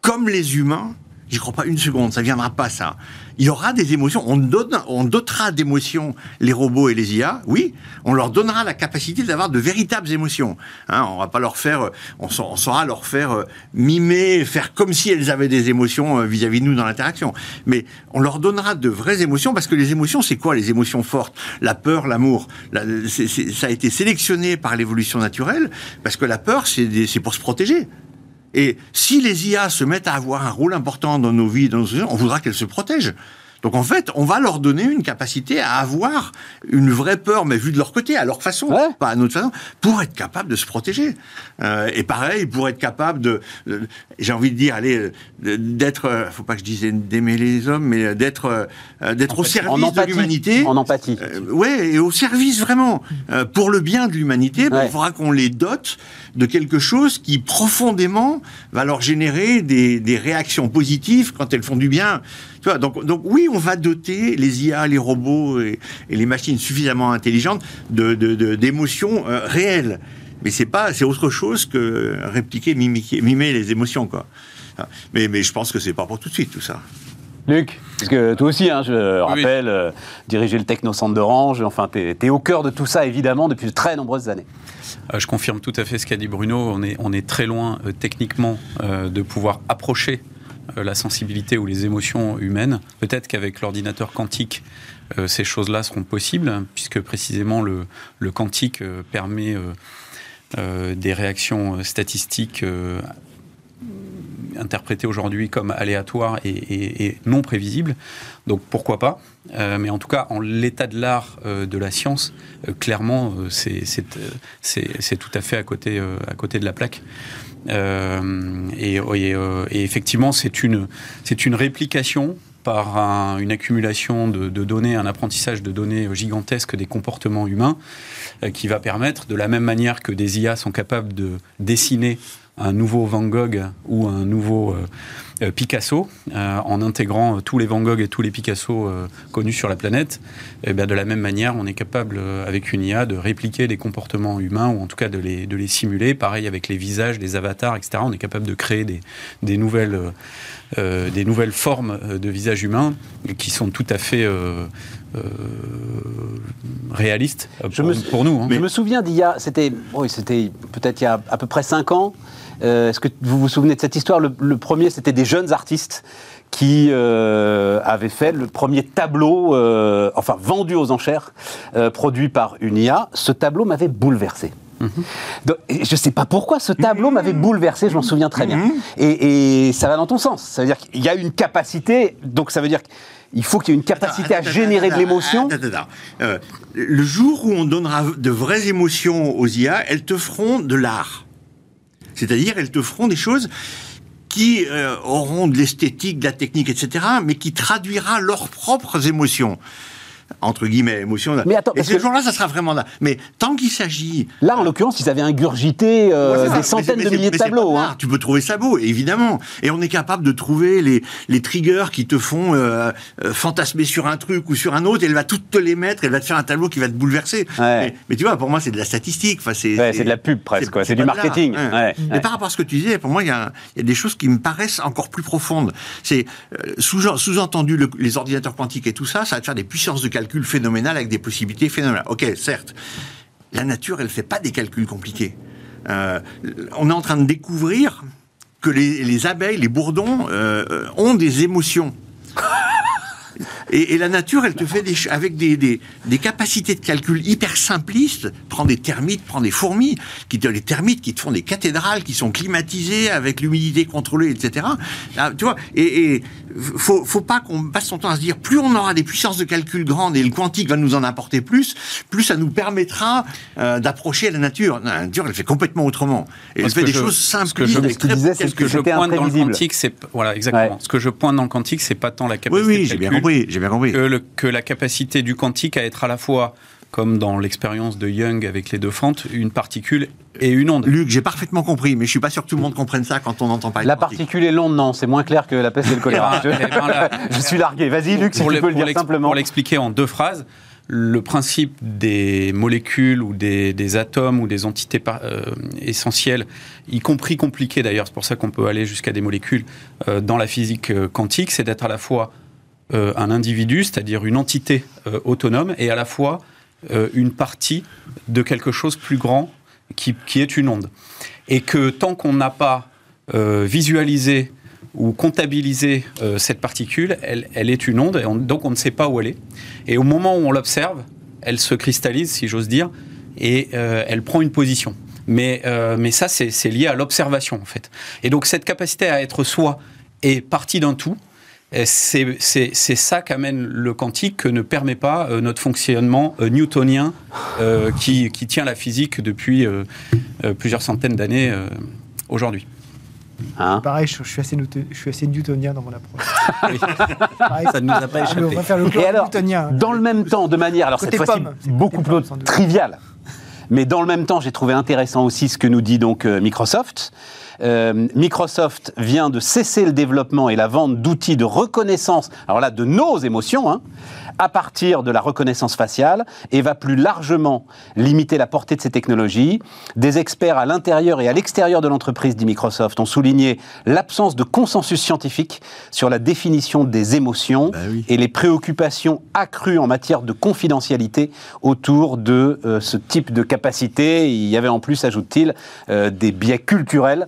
C: comme les humains, J'y crois pas une seconde, ça viendra pas ça. Il y aura des émotions, on, donne, on dotera d'émotions les robots et les IA, oui, on leur donnera la capacité d'avoir de véritables émotions. Hein, on va pas leur faire, on, saura leur faire euh, mimer, faire comme si elles avaient des émotions euh, vis-à-vis de nous dans l'interaction. Mais on leur donnera de vraies émotions parce que les émotions, c'est quoi les émotions fortes? La peur, l'amour. Ça a été sélectionné par l'évolution naturelle parce que la peur, c'est pour se protéger. Et si les IA se mettent à avoir un rôle important dans nos vies, dans nos on voudra qu'elles se protègent. Donc en fait, on va leur donner une capacité à avoir une vraie peur, mais vue de leur côté, à leur façon, pas à notre façon, pour être capable de se protéger. Euh, et pareil, pour être capable de, j'ai envie de dire, allez, d'être, euh, faut pas que je dise d'aimer les hommes, mais d'être, euh, d'être au service de l'humanité.
A: En empathie.
C: ouais, et au service vraiment, pour le bien de l'humanité. Il faudra qu'on les dote de quelque chose qui profondément va leur générer des, réactions positives quand elles font du bien donc, donc oui, on va doter les IA, les robots et, les machines suffisamment intelligentes d'émotions de, euh, réelles. Mais c'est pas, c'est autre chose que répliquer, mimer les émotions, quoi. Mais, mais je pense que c'est pas pour tout de suite tout ça.
A: Luc, parce que toi aussi, hein, je rappelle, euh, diriger le technocentre d'Orange, enfin, tu es, au cœur de tout ça, évidemment, depuis de très nombreuses années.
D: Euh, je confirme tout à fait ce qu'a dit Bruno. On est, on est très loin, techniquement, de pouvoir approcher euh, la sensibilité ou les émotions humaines. Peut-être qu'avec l'ordinateur quantique, euh, ces choses-là seront possibles, puisque précisément le, quantique euh, permet des réactions statistiques interprétées aujourd'hui comme aléatoires et, non prévisibles. Donc pourquoi pas? Mais en tout cas, en l'état de l'art de la science, clairement, c'est tout à fait à côté, de la plaque. Et, effectivement, c'est une, réplication par une accumulation de, données, un apprentissage de données gigantesques des comportements humains, euh, qui va permettre, de la même manière que des IA sont capables de dessiner un nouveau Van Gogh ou un nouveau euh, euh, Picasso, en intégrant tous les Van Gogh et tous les Picasso connus sur la planète, eh bien de la même manière, on est capable, avec une IA, de répliquer les comportements humains, ou en tout cas de les, simuler. Pareil avec les visages, les avatars, etc. On est capable de créer des, nouvelles euh, des nouvelles formes euh, de visage humain qui sont tout à fait euh, réalistes pour, nous.
A: Hein. Je me souviens d'il y a, c'était oui, peut-être il y a à peu près 5 ans. Est-ce que vous vous souvenez de cette histoire? Le, premier, c'était des jeunes artistes qui avaient fait le premier tableau, enfin vendu aux enchères, produit par une IA. Ce tableau m'avait bouleversé. Mhm. je ne sais pas pourquoi ce tableau mhm. m'avait bouleversé, je m'en souviens très bien. Mhm. Et, ça va dans ton sens. Ça veut dire qu'il y a une capacité, donc ça veut dire qu'il faut qu'il y ait une capacité à générer de l'émotion.
C: Euh, le jour où on donnera de vraies émotions aux IA, elles te feront de l'art. C'est-à-dire, elles te feront des choses qui euh, auront de l'esthétique, de la technique, etc., mais qui traduira leurs propres émotions entre guillemets, émotion. Mais attends, et ce jour-là, ça sera vraiment là. Mais tant qu'il s'agit...
A: Là, en l'occurrence, ils avaient ingurgité euh, des centaines de milliers de tableaux. Hein.
C: Tu peux trouver ça beau, évidemment. Et on est capable de trouver les, les triggers qui te font euh, euh, fantasmer sur un truc ou sur un autre, et elle va toutes te les mettre, elle va te faire un tableau qui va te bouleverser. Mais, tu vois, pour moi, c'est de la statistique. Enfin,
A: c'est de la pub presque, c'est du marketing.
C: Mais par rapport à ce que tu disais, pour moi, il y, a, y a des choses qui me paraissent encore plus profondes. C'est sous-entendu les ordinateurs quantiques et tout ça, ça va te faire des puissances de calcul phénoménal avec des possibilités phénoménales. Ok, certes, la nature, elle ne fait pas des calculs compliqués. Euh, on est en train de découvrir que les, abeilles, les bourdons, euh, ont des émotions. Et, la nature, elle te fait des, avec des, des, des, capacités de calcul hyper simplistes. Prends des termites, prends des fourmis, qui te, les termites qui te font des cathédrales, qui sont climatisées avec l'humidité contrôlée, etc. Ah, tu vois, et, et faut, faut pas qu'on passe son temps à se dire plus on aura des puissances de calcul grandes et le quantique va nous en apporter plus, plus ça nous permettra euh, d'approcher la nature. La nature, elle fait complètement autrement. Et elle fait des choses simples. Ce
D: que je, disais, ce que je pointe dans le quantique, c'est voilà exactement. Ce que je pointe dans le quantique, c'est pas tant la capacité.
C: Oui, oui, j'ai bien compris
D: que, la capacité du quantique à être à la fois comme dans l'expérience de Young avec les deux fentes, une particule et une onde.
C: Luc, j'ai parfaitement compris, mais je suis pas sûr que tout le monde comprenne ça quand on n'entend pas.
A: La particule et l'onde, non, c'est moins clair que la peste et le choléra. Eh ben, je suis largué. Vas-y, Luc, si tu peux le dire simplement.
D: Pour l'expliquer en deux phrases, le principe des molécules ou des, atomes ou des entités euh, essentielles, y compris compliquées d'ailleurs, c'est pour ça qu'on peut aller jusqu'à des molécules euh, dans la physique euh, quantique, c'est d'être à la fois un individu, c'est-à-dire une entité euh, autonome, et à la fois euh, une partie de quelque chose plus grand qui, est une onde. Et que tant qu'on n'a pas visualisé ou comptabilisé cette particule, elle, est une onde, et donc on ne sait pas où elle est. Et au moment où on l'observe, elle se cristallise, si j'ose dire, et elle prend une position. Mais, mais ça, c'est lié à l'observation, en fait. Et donc cette capacité à être soi est partie d'un tout, c'est ça qu'amène le quantique que ne permet pas euh, notre fonctionnement euh, newtonien euh, qui, tient la physique depuis plusieurs centaines d'années aujourd'hui.
B: Hein Pareil, je, suis assez, je suis assez newtonien dans mon approche.
A: ça ne nous a pas échappé. Et alors, dans le même temps, de manière, alors cette fois-ci beaucoup plus triviale, mais dans le même temps, j'ai trouvé intéressant aussi ce que nous dit donc Microsoft. Euh, Microsoft vient de cesser le développement et la vente d'outils de reconnaissance, alors là, de nos émotions, hein, à partir de la reconnaissance faciale et va plus largement limiter la portée de ces technologies. Des experts à l'intérieur et à l'extérieur de l'entreprise, dit Microsoft, ont souligné l'absence de consensus scientifique sur la définition des émotions bah et les préoccupations accrues en matière de confidentialité autour de euh, ce type de capacité. Il y avait en plus, ajoute-t-il, euh, des biais culturels,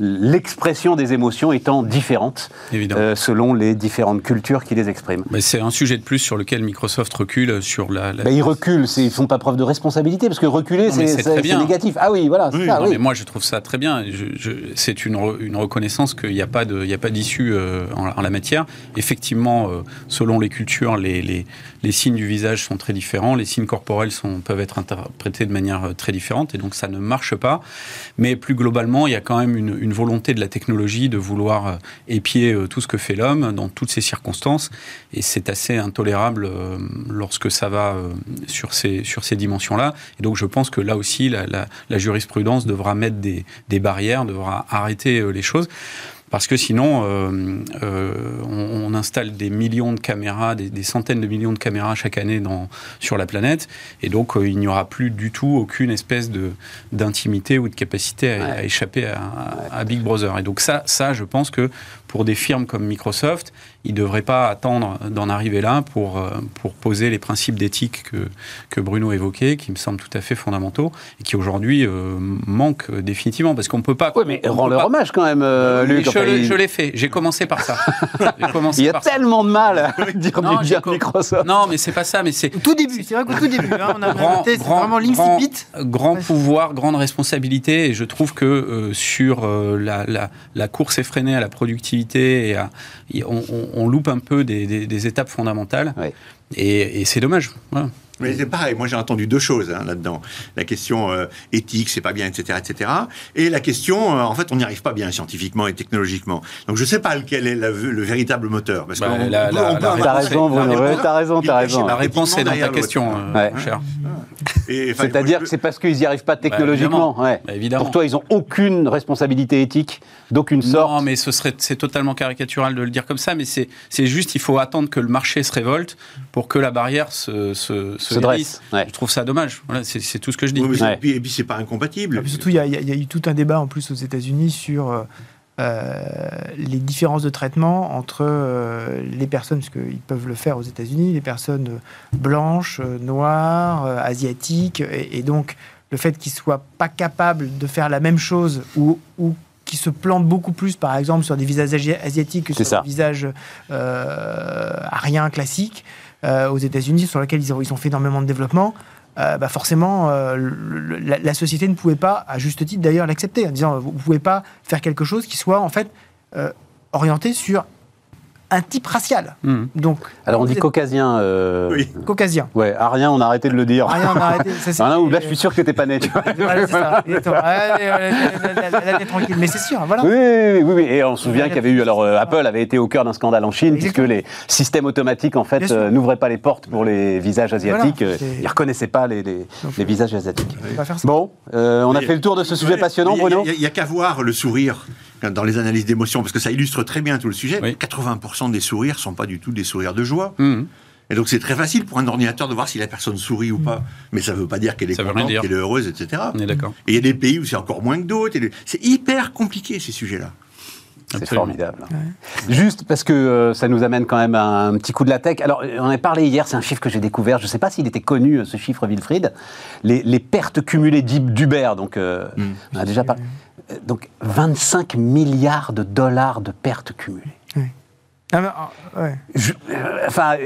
A: l'expression des émotions étant différente euh, selon les différentes cultures qui les expriment.
D: C'est un sujet de plus sur lequel Microsoft recule sur la.
A: la... ils reculent, ils font pas preuve de responsabilité parce que reculer, c'est négatif. Ah oui, voilà. ça,
D: Mais moi, je trouve ça très bien. c'est une, une, reconnaissance qu'il n'y a pas d'issue euh, en, la matière. Effectivement, euh, selon les cultures, les, les, les, signes du visage sont très différents. Les signes corporels sont, peuvent être interprétés de manière euh, très différente et donc ça ne marche pas. Mais plus globalement, il y a quand même une, une volonté de la technologie de vouloir épier tout ce que fait l'homme dans toutes ces circonstances. Et c'est assez intolérable euh, lorsque ça va euh, sur ces, sur ces dimensions-là. Et donc je pense que là aussi, la, la, jurisprudence devra mettre des, des barrières, devra arrêter euh, les choses. Parce que sinon, euh, euh, on, installe des millions de caméras, des, centaines de millions de caméras chaque année dans, sur la planète, et donc euh, il n'y aura plus du tout aucune espèce de d'intimité ou de capacité à, échapper à, à, Big Brother. Et donc ça, ça, je pense que pour des firmes comme Microsoft, ils ne devraient pas attendre d'en arriver là pour, pour poser les principes d'éthique que, que Bruno évoquait, qui me semblent tout à fait fondamentaux, et qui aujourd'hui manquent définitivement, parce qu'on ne peut pas...
A: Oui, mais rend leur hommage quand même, Luc
D: je, l'ai fait. J'ai commencé par ça.
A: il y a tellement de mal à dire non, bien Microsoft.
D: Non, mais c'est pas ça. Mais c'est
B: tout début. C'est vrai qu'au tout début, hein, on a grand, grand, vraiment
D: l'incipit. Grand, pouvoir, grande responsabilité. Et je trouve que euh, sur euh, la, la, la, course effrénée à la productivité, et on, on, loupe un peu des, des, des étapes fondamentales. Et, et c'est dommage. Voilà.
C: Mais c'est pareil, moi j'ai entendu deux choses hein, là-dedans. La question euh, éthique, c'est pas bien, etc., etc. Et la question, euh, en fait, on n'y arrive pas bien scientifiquement et technologiquement. Donc je sais pas lequel est le véritable moteur.
A: Parce bah, T'as raison, Bruno. T'as raison, t'as raison.
D: La réponse est dans ta question, euh, cher.
A: C'est-à-dire que c'est parce qu'ils n'y arrivent pas bah, technologiquement. ouais. Bah, Pour toi, ils n'ont aucune responsabilité éthique d'aucune sorte.
D: Non, mais ce serait c'est totalement caricatural de le dire comme ça. Mais c'est juste, il faut attendre que le marché se révolte pour que la barrière se, se, se, dresse. Je trouve ça dommage. Voilà, c'est tout ce que je dis.
C: et puis, et puis c'est pas incompatible.
B: surtout, il y, y, a eu tout un débat en plus aux États-Unis sur euh, euh, les différences de traitement entre euh, les personnes, parce qu'ils peuvent le faire aux États-Unis, les personnes blanches, noires, asiatiques, et, donc le fait qu'ils soient pas capables de faire la même chose ou, ou qui se plantent beaucoup plus, par exemple, sur des visages asiatiques que sur des visages euh, ariens classiques aux États-Unis, sur lesquels ils ont, fait énormément de développement. Euh, bah forcément, euh, la, société ne pouvait pas, à juste titre d'ailleurs, l'accepter, en disant vous ne pouvez pas faire quelque chose qui soit en fait euh, orienté sur un type racial.
A: Hmm. Donc, Alors on dit caucasien. Euh...
B: Oui. Caucasien.
A: Ouais, arien, on a arrêté de le dire.
B: Arien, on a arrêté.
A: Ça, non, là, je suis sûr que t'étais pas né. Tu vois.
B: Voilà, c'est ça. Allez, tranquille, mais c'est sûr. Voilà.
A: Oui, oui, oui. Et on se souvient qu'il y avait eu. Alors, euh, Apple avait été au cœur d'un scandale en Chine, puisque les systèmes automatiques, en fait, euh, n'ouvraient pas les portes pour les visages asiatiques. Voilà, ils ne reconnaissaient pas les, les, les visages asiatiques. Bon, euh, on a fait le tour de ce sujet passionnant, Bruno.
C: Il n'y a qu'à voir le sourire dans les analyses d'émotion, parce que ça illustre très bien tout le sujet. 80% des sourires sont pas du tout des sourires de joie. Mmh. Et donc c'est très facile pour un ordinateur de voir si la personne sourit ou pas. Mmh. Mais ça ne veut pas dire qu'elle est contente, qu'elle est heureuse, etc.
D: On est d'accord.
C: Et il y a des pays où c'est encore moins que d'autres. C'est hyper compliqué ces sujets-là.
A: C'est formidable. Juste parce que euh, ça nous amène quand même à un petit coup de la tech. Alors, on a parlé hier, c'est un chiffre que j'ai découvert. Je ne sais pas s'il était connu, euh, ce chiffre, Wilfried. Les, pertes cumulées d'Uber. Donc, euh, mmh. on a déjà parlé. Donc, 25 milliards de dollars de pertes cumulées. Oui. Ah, enfin.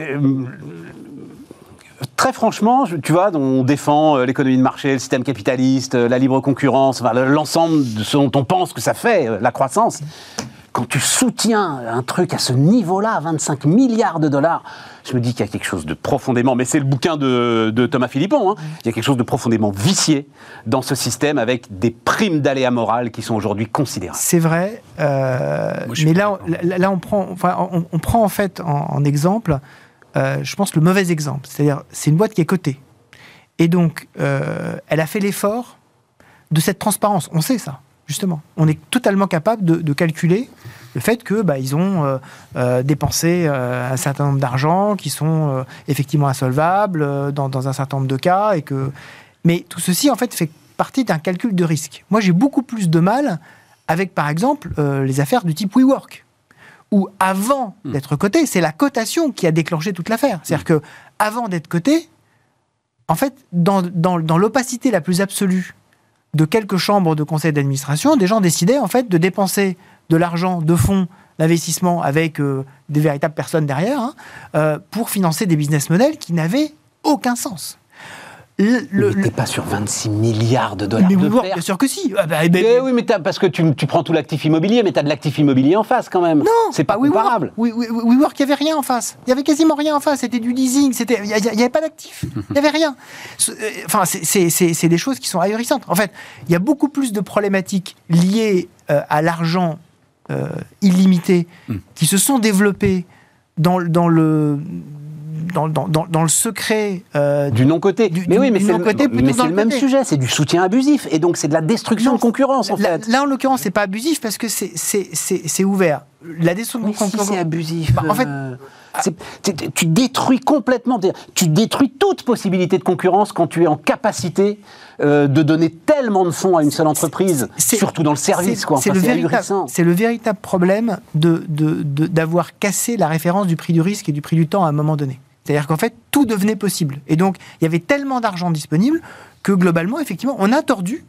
A: Très franchement, tu vois, on défend l'économie de marché, le système capitaliste, la libre concurrence, l'ensemble de ce dont on pense que ça fait la croissance quand tu soutiens un truc à ce niveau-là, 25 milliards de dollars, je me dis qu'il y a quelque chose de profondément, mais c'est le bouquin de, Thomas Philippon, hein, il y a quelque chose de profondément vicié dans ce système avec des primes d'aléa morale qui sont aujourd'hui considérables.
B: C'est vrai, euh, mais là, là, on, prend, enfin, on, prend en fait en, exemple, euh, je pense, le mauvais exemple. C'est-à-dire, c'est une boîte qui est cotée. Et donc, euh, elle a fait l'effort de cette transparence. On sait ça justement. On est totalement capable de, calculer le fait que bah, ils ont euh, euh, dépensé euh, un certain nombre d'argent qui sont effectivement insolvables dans, un certain nombre de cas et que mais tout ceci en fait fait partie d'un calcul de risque. Moi j'ai beaucoup plus de mal avec par exemple les affaires du type WeWork où avant hmm. d'être coté, c'est la cotation qui a déclenché toute l'affaire. C'est-à-dire que avant d'être coté, en fait, dans, dans l'opacité la plus absolue de quelques chambres de conseil d'administration, des gens décidaient en fait de dépenser de l'argent de fonds d'investissement avec des véritables personnes derrière, hein, pour financer des business models qui n'avaient aucun sens.
A: Le, mais t'es pas sur 26 milliards de dollars
B: mais
A: de
B: Bien sûr que si.
A: Ah bah, eh oui, mais parce que tu, tu, prends tout l'actif immobilier, mais tu as de l'actif immobilier en face quand même.
B: Non,
A: c'est pas comparable.
B: Oui, oui, oui, WeWork, il n'y avait rien en face. Il y avait quasiment rien en face. C'était du leasing. C'était, il n'y avait pas d'actif. Il n'y avait rien. Euh, enfin, c'est des choses qui sont ahurissantes. En fait, il y a beaucoup plus de problématiques liées euh, à l'argent euh, illimité hmm. qui se sont développées dans, dans le dans, dans, dans, le secret
A: euh, du non-côté. Mais oui, mais c'est le, le même sujet, c'est du soutien abusif. Et donc c'est de la destruction de concurrence, en fait.
B: Là, en l'occurrence, c'est pas abusif parce que c'est ouvert. La destruction
A: de concurrence. c'est abusif. Bah, en fait. Euh, tu détruis complètement, tu détruis toute possibilité de concurrence quand tu es en capacité euh, de donner tellement de fonds à une seule entreprise, surtout dans le service.
B: C'est le, le, véritable problème d'avoir de, de, cassé la référence du prix du risque et du prix du temps à un moment donné. C'est-à-dire qu'en fait, tout devenait possible. Et donc, il y avait tellement d'argent disponible que globalement, effectivement, on a tordu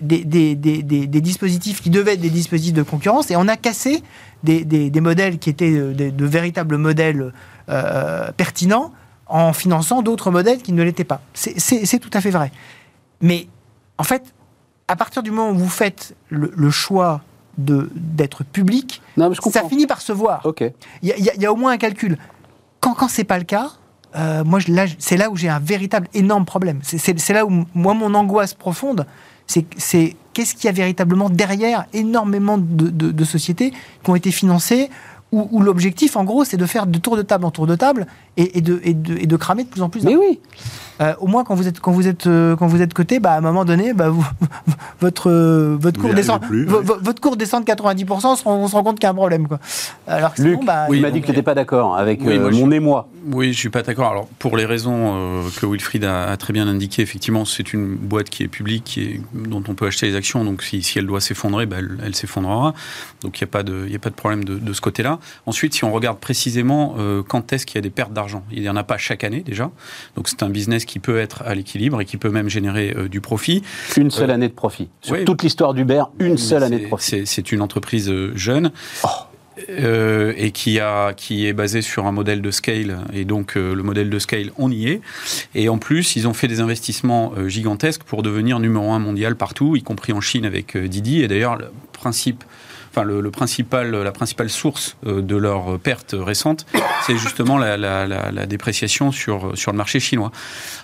B: des, des, des, dispositifs qui devaient être des dispositifs de concurrence et on a cassé des, modèles qui étaient euh, de, véritables modèles euh, pertinents en finançant d'autres modèles qui ne l'étaient pas. C'est tout à fait vrai. Mais en fait, à partir du moment où vous faites le, choix d'être public, ça finit par se voir. Il y, a au moins un calcul. Quand, quand c'est pas le cas, euh, moi, c'est là où j'ai un véritable énorme problème. C'est là où, moi, mon angoisse profonde, c'est qu'est-ce qu'il y a véritablement derrière énormément de, sociétés qui ont été financées où, l'objectif, en gros, c'est de faire de tour de table en tour de table et, de, et de, cramer de plus en plus.
A: Mais oui.
B: Euh, au moins, quand vous êtes, quand vous êtes, euh, quand vous êtes coté, bah, à un moment donné, bah, vous, votre, euh, votre, cours descend, votre cours descend de 90%, on se rend, on se rend compte qu'il y a un problème. Quoi.
A: Alors Luc, bah, oui, il m'a dit que tu n'étais pas d'accord avec mon émoi.
D: Oui, je ne suis pas d'accord. Alors, pour les raisons que Wilfried a, très bien indiquées, effectivement, c'est une boîte qui est publique, qui est, dont on peut acheter les actions. Donc, si, si elle doit s'effondrer, bah, elle, s'effondrera. Donc, il n'y a, pas de, a pas de problème de, de ce côté-là. Ensuite, si on regarde précisément quand est-ce qu'il y a des pertes d'argent, il n'y en a pas chaque année déjà. Donc, c'est un business qui peut être à l'équilibre et qui peut même générer euh, du profit.
A: Une seule euh, année de profit. Sur toute l'histoire d'Uber, une seule année de profit.
D: C'est une entreprise euh, jeune. Oh. et qui, a, qui est basée sur un modèle de scale. Et donc, le modèle de scale, on y est. Et en plus, ils ont fait des investissements gigantesques pour devenir numéro un mondial partout, y compris en Chine avec Didi. Et d'ailleurs, le principe enfin le, principal, la principale source euh, de leurs pertes récentes, c'est justement la, dépréciation sur, sur le marché chinois.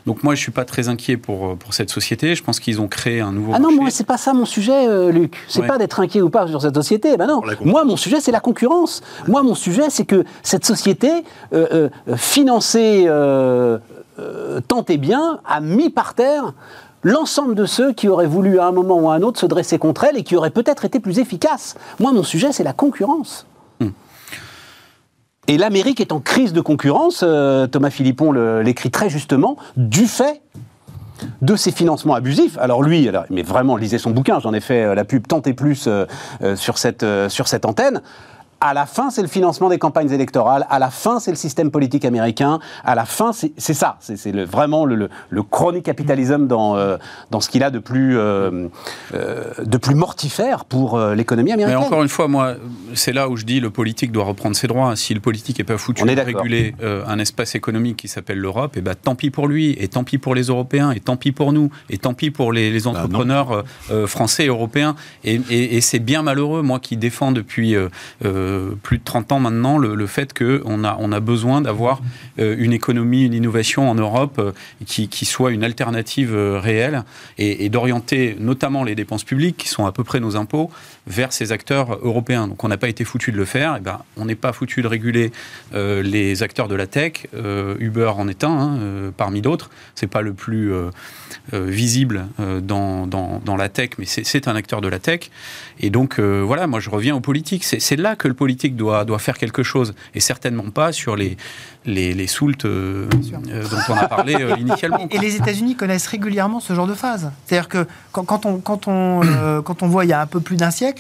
D: Donc moi, je suis pas très inquiet pour, pour cette société. Je pense qu'ils ont créé un nouveau.
A: Ah non, moi, c'est pas ça mon sujet, euh, Luc. C'est n'est pas d'être inquiet ou pas sur cette société. Ben non. Moi, mon sujet, c'est la concurrence. Moi, mon sujet, c'est que cette société euh, financée tant et bien a mis par terre l'ensemble de ceux qui auraient voulu à un moment ou à un autre se dresser contre elle et qui auraient peut-être été plus efficaces. Moi, mon sujet, c'est la concurrence. Et l'Amérique est en crise de concurrence, euh, Thomas Philippon l'écrit très justement, du fait de ces financements abusifs. Alors lui, mais vraiment, lisez son bouquin, j'en ai fait euh, la pub tant et plus euh, sur cette antenne à la fin, c'est le financement des campagnes électorales. À la fin, c'est le système politique américain. À la fin, c'est ça. C'est vraiment le, le, chronique capitalisme dans, euh, dans ce qu'il a de plus, euh, euh, de plus mortifère pour l'économie américaine.
D: Mais encore une fois, moi, c'est là où je dis le politique doit reprendre ses droits. Si le politique n'est pas foutu de réguler un espace économique qui s'appelle l'Europe, et eh ben, tant pis pour lui, et tant pis pour les Européens, et tant pis pour nous, et tant pis pour les, bah, entrepreneurs français et européens. Et, et, c'est bien malheureux, moi qui défends depuis euh, plus de 30 ans maintenant le, fait qu'on a, on a besoin d'avoir euh, une économie, une innovation en Europe euh, qui, qui, soit une alternative réelle et, d'orienter notamment les dépenses publiques, qui sont à peu près nos impôts, vers ces acteurs européens. Donc on n'a pas été foutu de le faire, et eh ben, on n'est pas foutu de réguler les acteurs de la tech. Uber en est un, hein, parmi d'autres. C'est pas le plus visible dans, dans, dans, la tech, mais c'est un acteur de la tech. Et donc voilà, moi je reviens aux politiques. C'est là que le politique doit, doit faire quelque chose, et certainement pas sur les, les, les soultes euh, euh, dont on a parlé euh, initialement.
B: Et les États-Unis connaissent régulièrement ce genre de phase. C'est-à-dire que quand, quand, on, quand, on, quand on voit il y a un peu plus d'un siècle,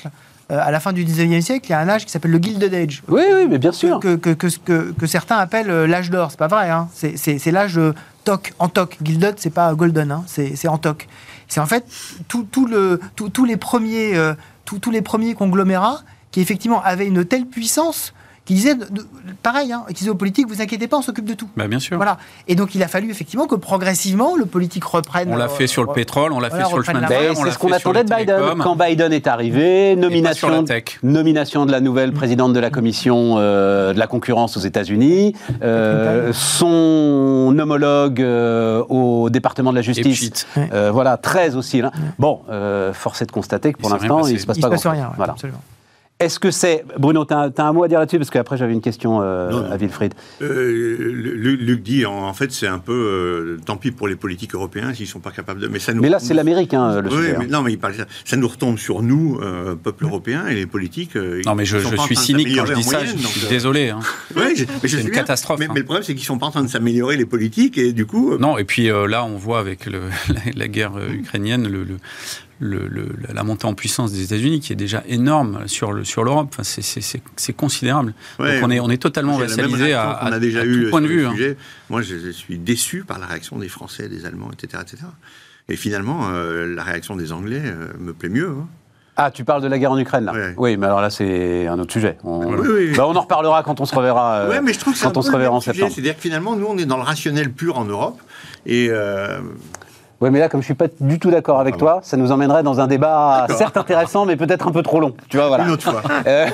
B: à la fin du 19e siècle, il y a un âge qui s'appelle le Gilded Age.
A: Oui, oui, mais bien sûr.
B: Que, que, que, que certains appellent l'âge d'or. C'est pas vrai. Hein. C'est l'âge toc, en toc. Gilded, c'est pas golden, hein. c'est en toc. C'est en fait tous tout le, tous les premiers, tous les premiers conglomérats qui effectivement avait une telle puissance qui disait, pareil, hein, qui disait aux politiques, vous inquiétez pas, on s'occupe de tout.
D: Bah, bien sûr.
B: Voilà. Et donc il a fallu effectivement que progressivement le politique reprenne.
D: On l'a fait sur le pétrole, on l'a fait sur le chemin de fer.
A: C'est ce qu'on attendait de Biden. Quand Biden est arrivé, nomination, nomination de la nouvelle présidente de la commission euh, de la concurrence aux États-Unis, euh, son homologue euh, au département de la justice, voilà, 13 aussi. Là. Bon, force est de constater que pour l'instant, il ne se passe pas grand-chose.
B: Voilà. Absolument.
A: Est-ce que c'est. Bruno, tu as, un mot à dire là-dessus? Parce qu'après, j'avais une question euh, à Wilfried.
C: Euh, Luc dit, en, fait, c'est un peu. Euh, tant pis pour les politiques européens s'ils ne sont pas capables de.
A: Mais, ça nous, mais là, c'est l'Amérique, hein, le
C: oui, Mais, hein. non, mais il parle, ça nous retombe sur nous, peuple européen, et les politiques.
D: non, mais je, je suis cynique quand je dis ça. je suis désolé. Hein.
C: c'est une catastrophe. Mais, le problème, c'est qu'ils ne sont pas en train de s'améliorer, les politiques, et du coup.
D: Non, et puis là, on voit avec le, la, guerre ukrainienne, le, le, la montée en puissance des États-Unis, qui est déjà énorme sur l'Europe. Sur enfin, c'est considérable. Donc on est, on est totalement vassalisé à, à, a déjà eu tout point de vue. Hein.
C: Moi, je, suis déçu par la réaction des Français, des Allemands, etc. etc. Et finalement, euh, la réaction des Anglais euh, me plaît mieux. Hein.
A: Ah, tu parles de la guerre en Ukraine, là? Oui, mais alors là, c'est un autre sujet. On... Bah, on en reparlera quand on se reverra,
C: euh, mais je trouve que quand on se reverra en septembre. C'est-à-dire que finalement, nous, on est dans le rationnel pur en Europe. Et
A: oui, mais là, comme je suis pas du tout d'accord avec ah toi, ça nous emmènerait dans un débat certes intéressant, mais peut-être un peu trop long. Tu vois, voilà.
C: Une autre fois. Euh,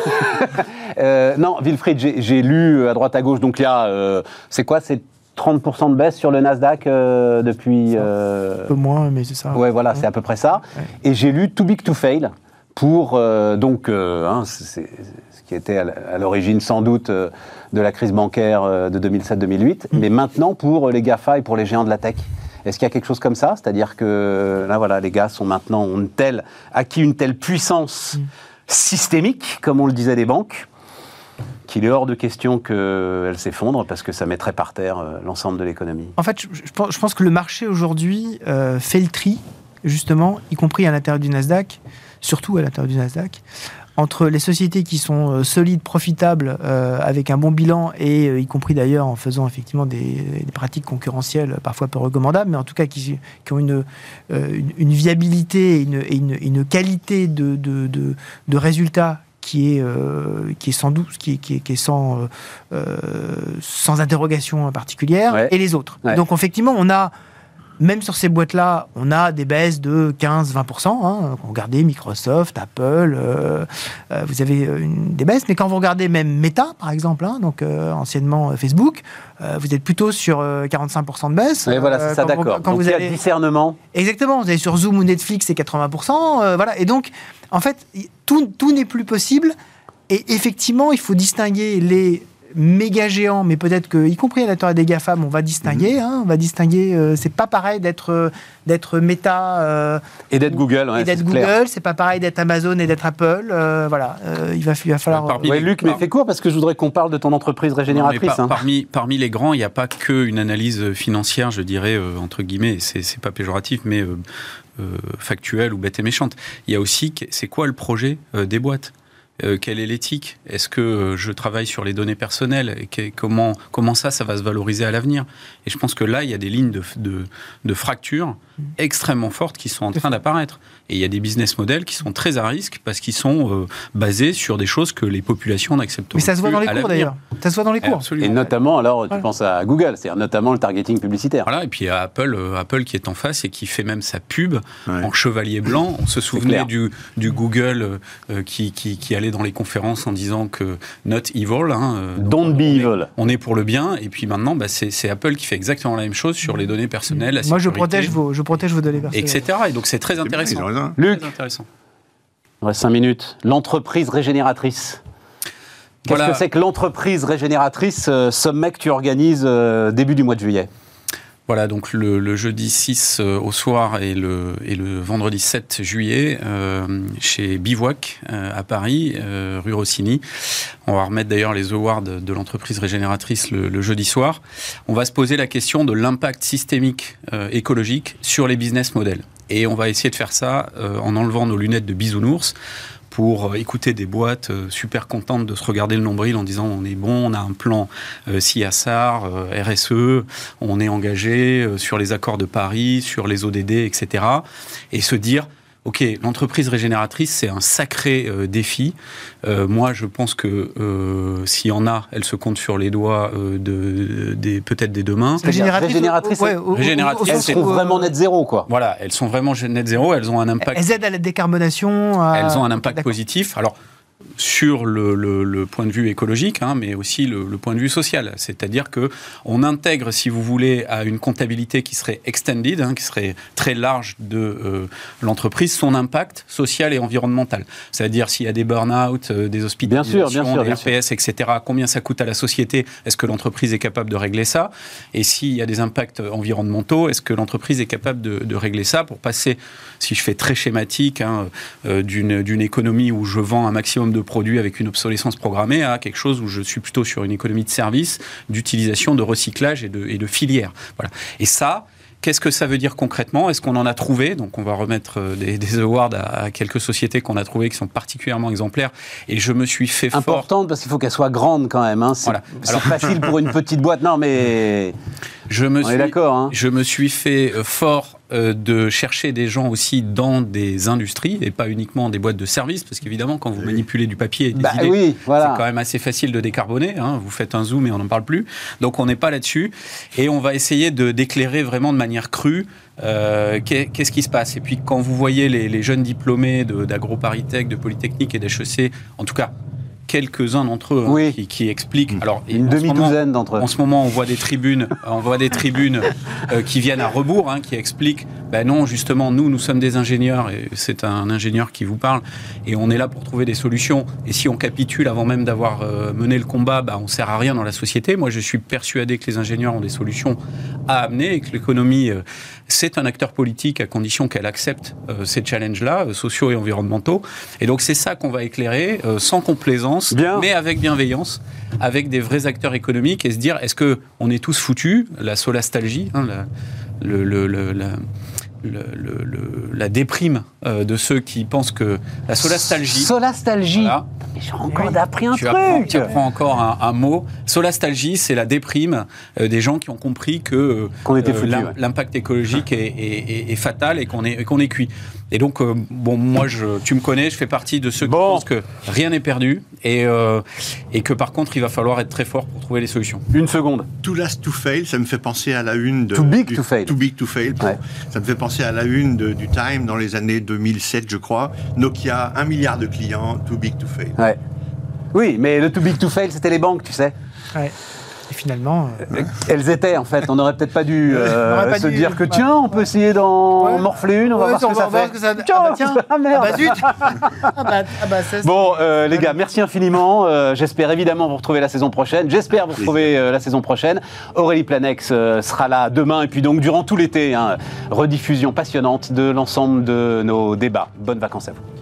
A: euh, non, Wilfried, j'ai lu à droite à gauche, donc il y a, euh, c'est quoi, c'est 30% de baisse sur le Nasdaq depuis.
B: Un peu moins, mais c'est ça.
A: Ouais, voilà, c'est à peu près ça. Et j'ai lu Too Big to Fail pour donc hein, c'est ce qui était à l'origine sans doute de la crise bancaire de 2007-2008, mm. mais maintenant pour les Gafa et pour les géants de la tech. Est-ce qu'il y a quelque chose comme ça? C'est-à-dire que là, voilà, les gars sont maintenant ont une telle, acquis une telle puissance mm. systémique, comme on le disait des banques, qu'il est hors de question qu'elles s'effondrent parce que ça mettrait par terre euh, l'ensemble de l'économie.
B: En fait, je, pense que le marché aujourd'hui euh, fait le tri, justement, y compris à l'intérieur du Nasdaq, surtout à l'intérieur du Nasdaq, entre les sociétés qui sont euh, solides, profitables, euh, avec un bon bilan, et euh, y compris d'ailleurs en faisant effectivement des, pratiques concurrentielles parfois peu recommandables, mais en tout cas qui, ont une, une, viabilité et une, une, qualité de, de, de, résultats qui est, qui est sans doute, qui est, qui est, sans, sans interrogation particulière, et les autres. Donc effectivement, on a même sur ces boîtes-là, on a des baisses de 15-20%. Hein. Regardez Microsoft, Apple, euh, euh, vous avez euh, une, des baisses. Mais quand vous regardez même Meta, par exemple, hein, donc anciennement Facebook, vous êtes plutôt sur 45% de baisse.
A: Et voilà, c'est ça, d'accord. Quand vous, avez discernement.
B: Exactement. Vous avez sur Zoom ou Netflix, c'est 80%. voilà. Et donc, en fait, tout, tout n'est plus possible. Et effectivement, il faut distinguer les méga géant, mais peut-être que, y compris à l'intérieur des GAFAM, on va distinguer. Mhm. Hein, on va distinguer. Euh, c'est pas pareil d'être euh, d'être Meta
A: euh, et d'être Google.
B: et d'être Google, c'est pas pareil d'être Amazon et d'être Apple. voilà, il va, il va falloir.
A: Luc, mais fais court parce que je voudrais qu'on parle de ton entreprise régénératrice.
D: Hein. parmi parmi les grands, il n'y a pas qu'une analyse financière, je dirais entre guillemets. C'est pas péjoratif, mais factuelle ou bête et méchante. Il y a aussi, c'est quoi le projet des boîtes? Euh, quelle est l'éthique? Est-ce que euh, je travaille sur les données personnelles? Et comment, comment ça, ça va se valoriser à l'avenir? Et je pense que là, il y a des lignes de, de, de fracture mm. extrêmement fortes qui sont en train d'apparaître. Et il y a des business models qui sont très à risque parce qu'ils sont euh, basés sur des choses que les populations n'acceptent pas.
B: Mais ça se voit dans les cours d'ailleurs. Ça se voit dans les cours.
A: Et notamment, alors, tu penses à Google, c'est-à-dire notamment le targeting publicitaire.
D: Voilà, et puis à Apple, Apple qui est en face et qui fait même sa pub en chevalier blanc. On se souvenait du, du Google qui, qui, qui allait dans les conférences en disant que not evil. Hein,
A: euh, Don't be evil.
D: On est pour le bien. Et puis maintenant, bah, c'est Apple qui fait exactement la même chose sur les données personnelles.
B: Moi, je protège, vos, je protège vos données personnelles.
D: Etc. Et donc, c'est très intéressant.
A: Luc, très intéressant. Il reste 5 minutes. L'entreprise régénératrice. Qu'est-ce que c'est que l'entreprise régénératrice, euh, sommet que tu organises euh, début du mois de juillet?
D: Voilà, donc le, jeudi 6 euh, au soir et le, le vendredi 7 juillet euh, chez Bivouac euh, à Paris, rue Rossini. On va remettre d'ailleurs les awards de l'entreprise régénératrice le, jeudi soir. On va se poser la question de l'impact systémique écologique sur les business models. Et on va essayer de faire ça en enlevant nos lunettes de bisounours pour écouter des boîtes euh, super contentes de se regarder le nombril en disant on est bon, on a un plan euh, euh, RSE, on est engagé sur les accords de Paris, sur les ODD, etc. Et se dire ok, l'entreprise régénératrice, c'est un sacré euh, défi. Euh, moi, je pense que euh, s'il y en a, elle se compte sur les doigts de, des, peut-être des deux mains.
A: Régénératrice, régénératrice, elles sont vraiment net zéro, quoi.
D: Voilà, elles sont vraiment net zéro. Elles ont un impact.
B: Elles aident à la décarbonation.
D: Elles ont un impact positif. Alors sur le, point de vue écologique, hein, mais aussi le, point de vue social. C'est-à-dire que on intègre, si vous voulez, à une comptabilité qui serait extended, hein, qui serait très large de euh, l'entreprise, son impact social et environnemental. C'est-à-dire s'il y a des burn-out, euh, des hospitalisations, des RPS, etc., combien ça coûte à la société Est-ce que l'entreprise est capable de régler ça? Et s'il y a des impacts environnementaux, est-ce que l'entreprise est capable de, régler ça? Pour passer, si je fais très schématique, hein, euh, d'une économie où je vends un maximum de produits avec une obsolescence programmée à quelque chose où je suis plutôt sur une économie de service, d'utilisation, de recyclage et de, et de filière. Voilà. Et ça, Qu'est-ce que ça veut dire concrètement? Est-ce qu'on en a trouvé? Donc, on va remettre euh, des, awards à, quelques sociétés qu'on a trouvées qui sont particulièrement exemplaires. Et je me suis fait
A: Importante parce qu'il faut qu'elle soit grande quand même. Hein. C'est voilà. Facile pour une petite boîte. Non, mais
D: je me suis, d'accord. Hein. Je me suis fait euh, fort euh, de chercher des gens aussi dans des industries et pas uniquement des boîtes de services, parce qu'évidemment, quand vous manipulez du papier et des bah idées, c'est quand même assez facile de décarboner. Hein. Vous faites un zoom et on n'en parle plus. Donc on n'est pas là-dessus. Et on va essayer de d'éclairer vraiment de manière crue euh, qu'est-ce qui se passe Et puis quand vous voyez les, les jeunes diplômés d'AgroParisTech, de Polytechnique et d'HEC, en tout cas quelques-uns d'entre eux hein, qui, expliquent.
A: Alors, une demi-douzaine d'entre eux.
D: En ce moment, on voit des tribunes, on voit des tribunes euh, qui viennent à rebours, hein, qui expliquent ben non, justement, nous, nous sommes des ingénieurs, et c'est un ingénieur qui vous parle, et on est là pour trouver des solutions. Et si on capitule avant même d'avoir euh, mené le combat, ben, on ne sert à rien dans la société. Moi, je suis persuadé que les ingénieurs ont des solutions à amener et que l'économie, euh, c'est un acteur politique à condition qu'elle accepte euh, ces challenges-là, sociaux et environnementaux. Et donc, c'est ça qu'on va éclairer, sans complaisance, mais avec bienveillance, avec des vrais acteurs économiques et se dire, est-ce qu'on est tous foutus? La solastalgie, hein, le, le, le, la, la déprime euh, de ceux qui pensent que la solastalgie.
A: Solastalgie. J'ai encore appris un
D: tu
A: truc.
D: Apprends, tu apprends encore un, mot. Solastalgie, c'est la déprime euh, des gens qui ont compris que
A: euh,
D: l'impact écologique est, fatal et qu'on est, qu'on est cuit. Et donc, euh, bon, moi, je, tu me connais, je fais partie de ceux qui pensent que rien n'est perdu et, euh, et que par contre, il va falloir être très fort pour trouver les solutions.
A: Une seconde.
C: Too last to fail, ça me fait penser à la une de.
A: Too big to fail.
C: Too big to fail. Ça me fait penser à la une du Time dans les années 2007, je crois. Nokia, un milliard de clients, too big to fail.
A: Ouais. Oui, mais le too big to fail, c'était les banques, tu sais.
B: Ouais finalement.
A: Euh, elles étaient en fait. On n'aurait peut-être pas dû euh, se dire que tiens, on peut essayer d'en morfler une, on va voir ce que ça fait.
B: Ça... Tiens, ah bah, tiens, ah, merde. Ah bah, zut.
A: ah bah, ah bah bon, euh, les gars, merci infiniment. J'espère évidemment vous retrouver la saison prochaine. J'espère vous retrouver la saison prochaine. Aurélie Planex sera là demain et puis donc durant tout l'été, hein, rediffusion passionnante de l'ensemble de nos débats. Bonnes vacances à vous.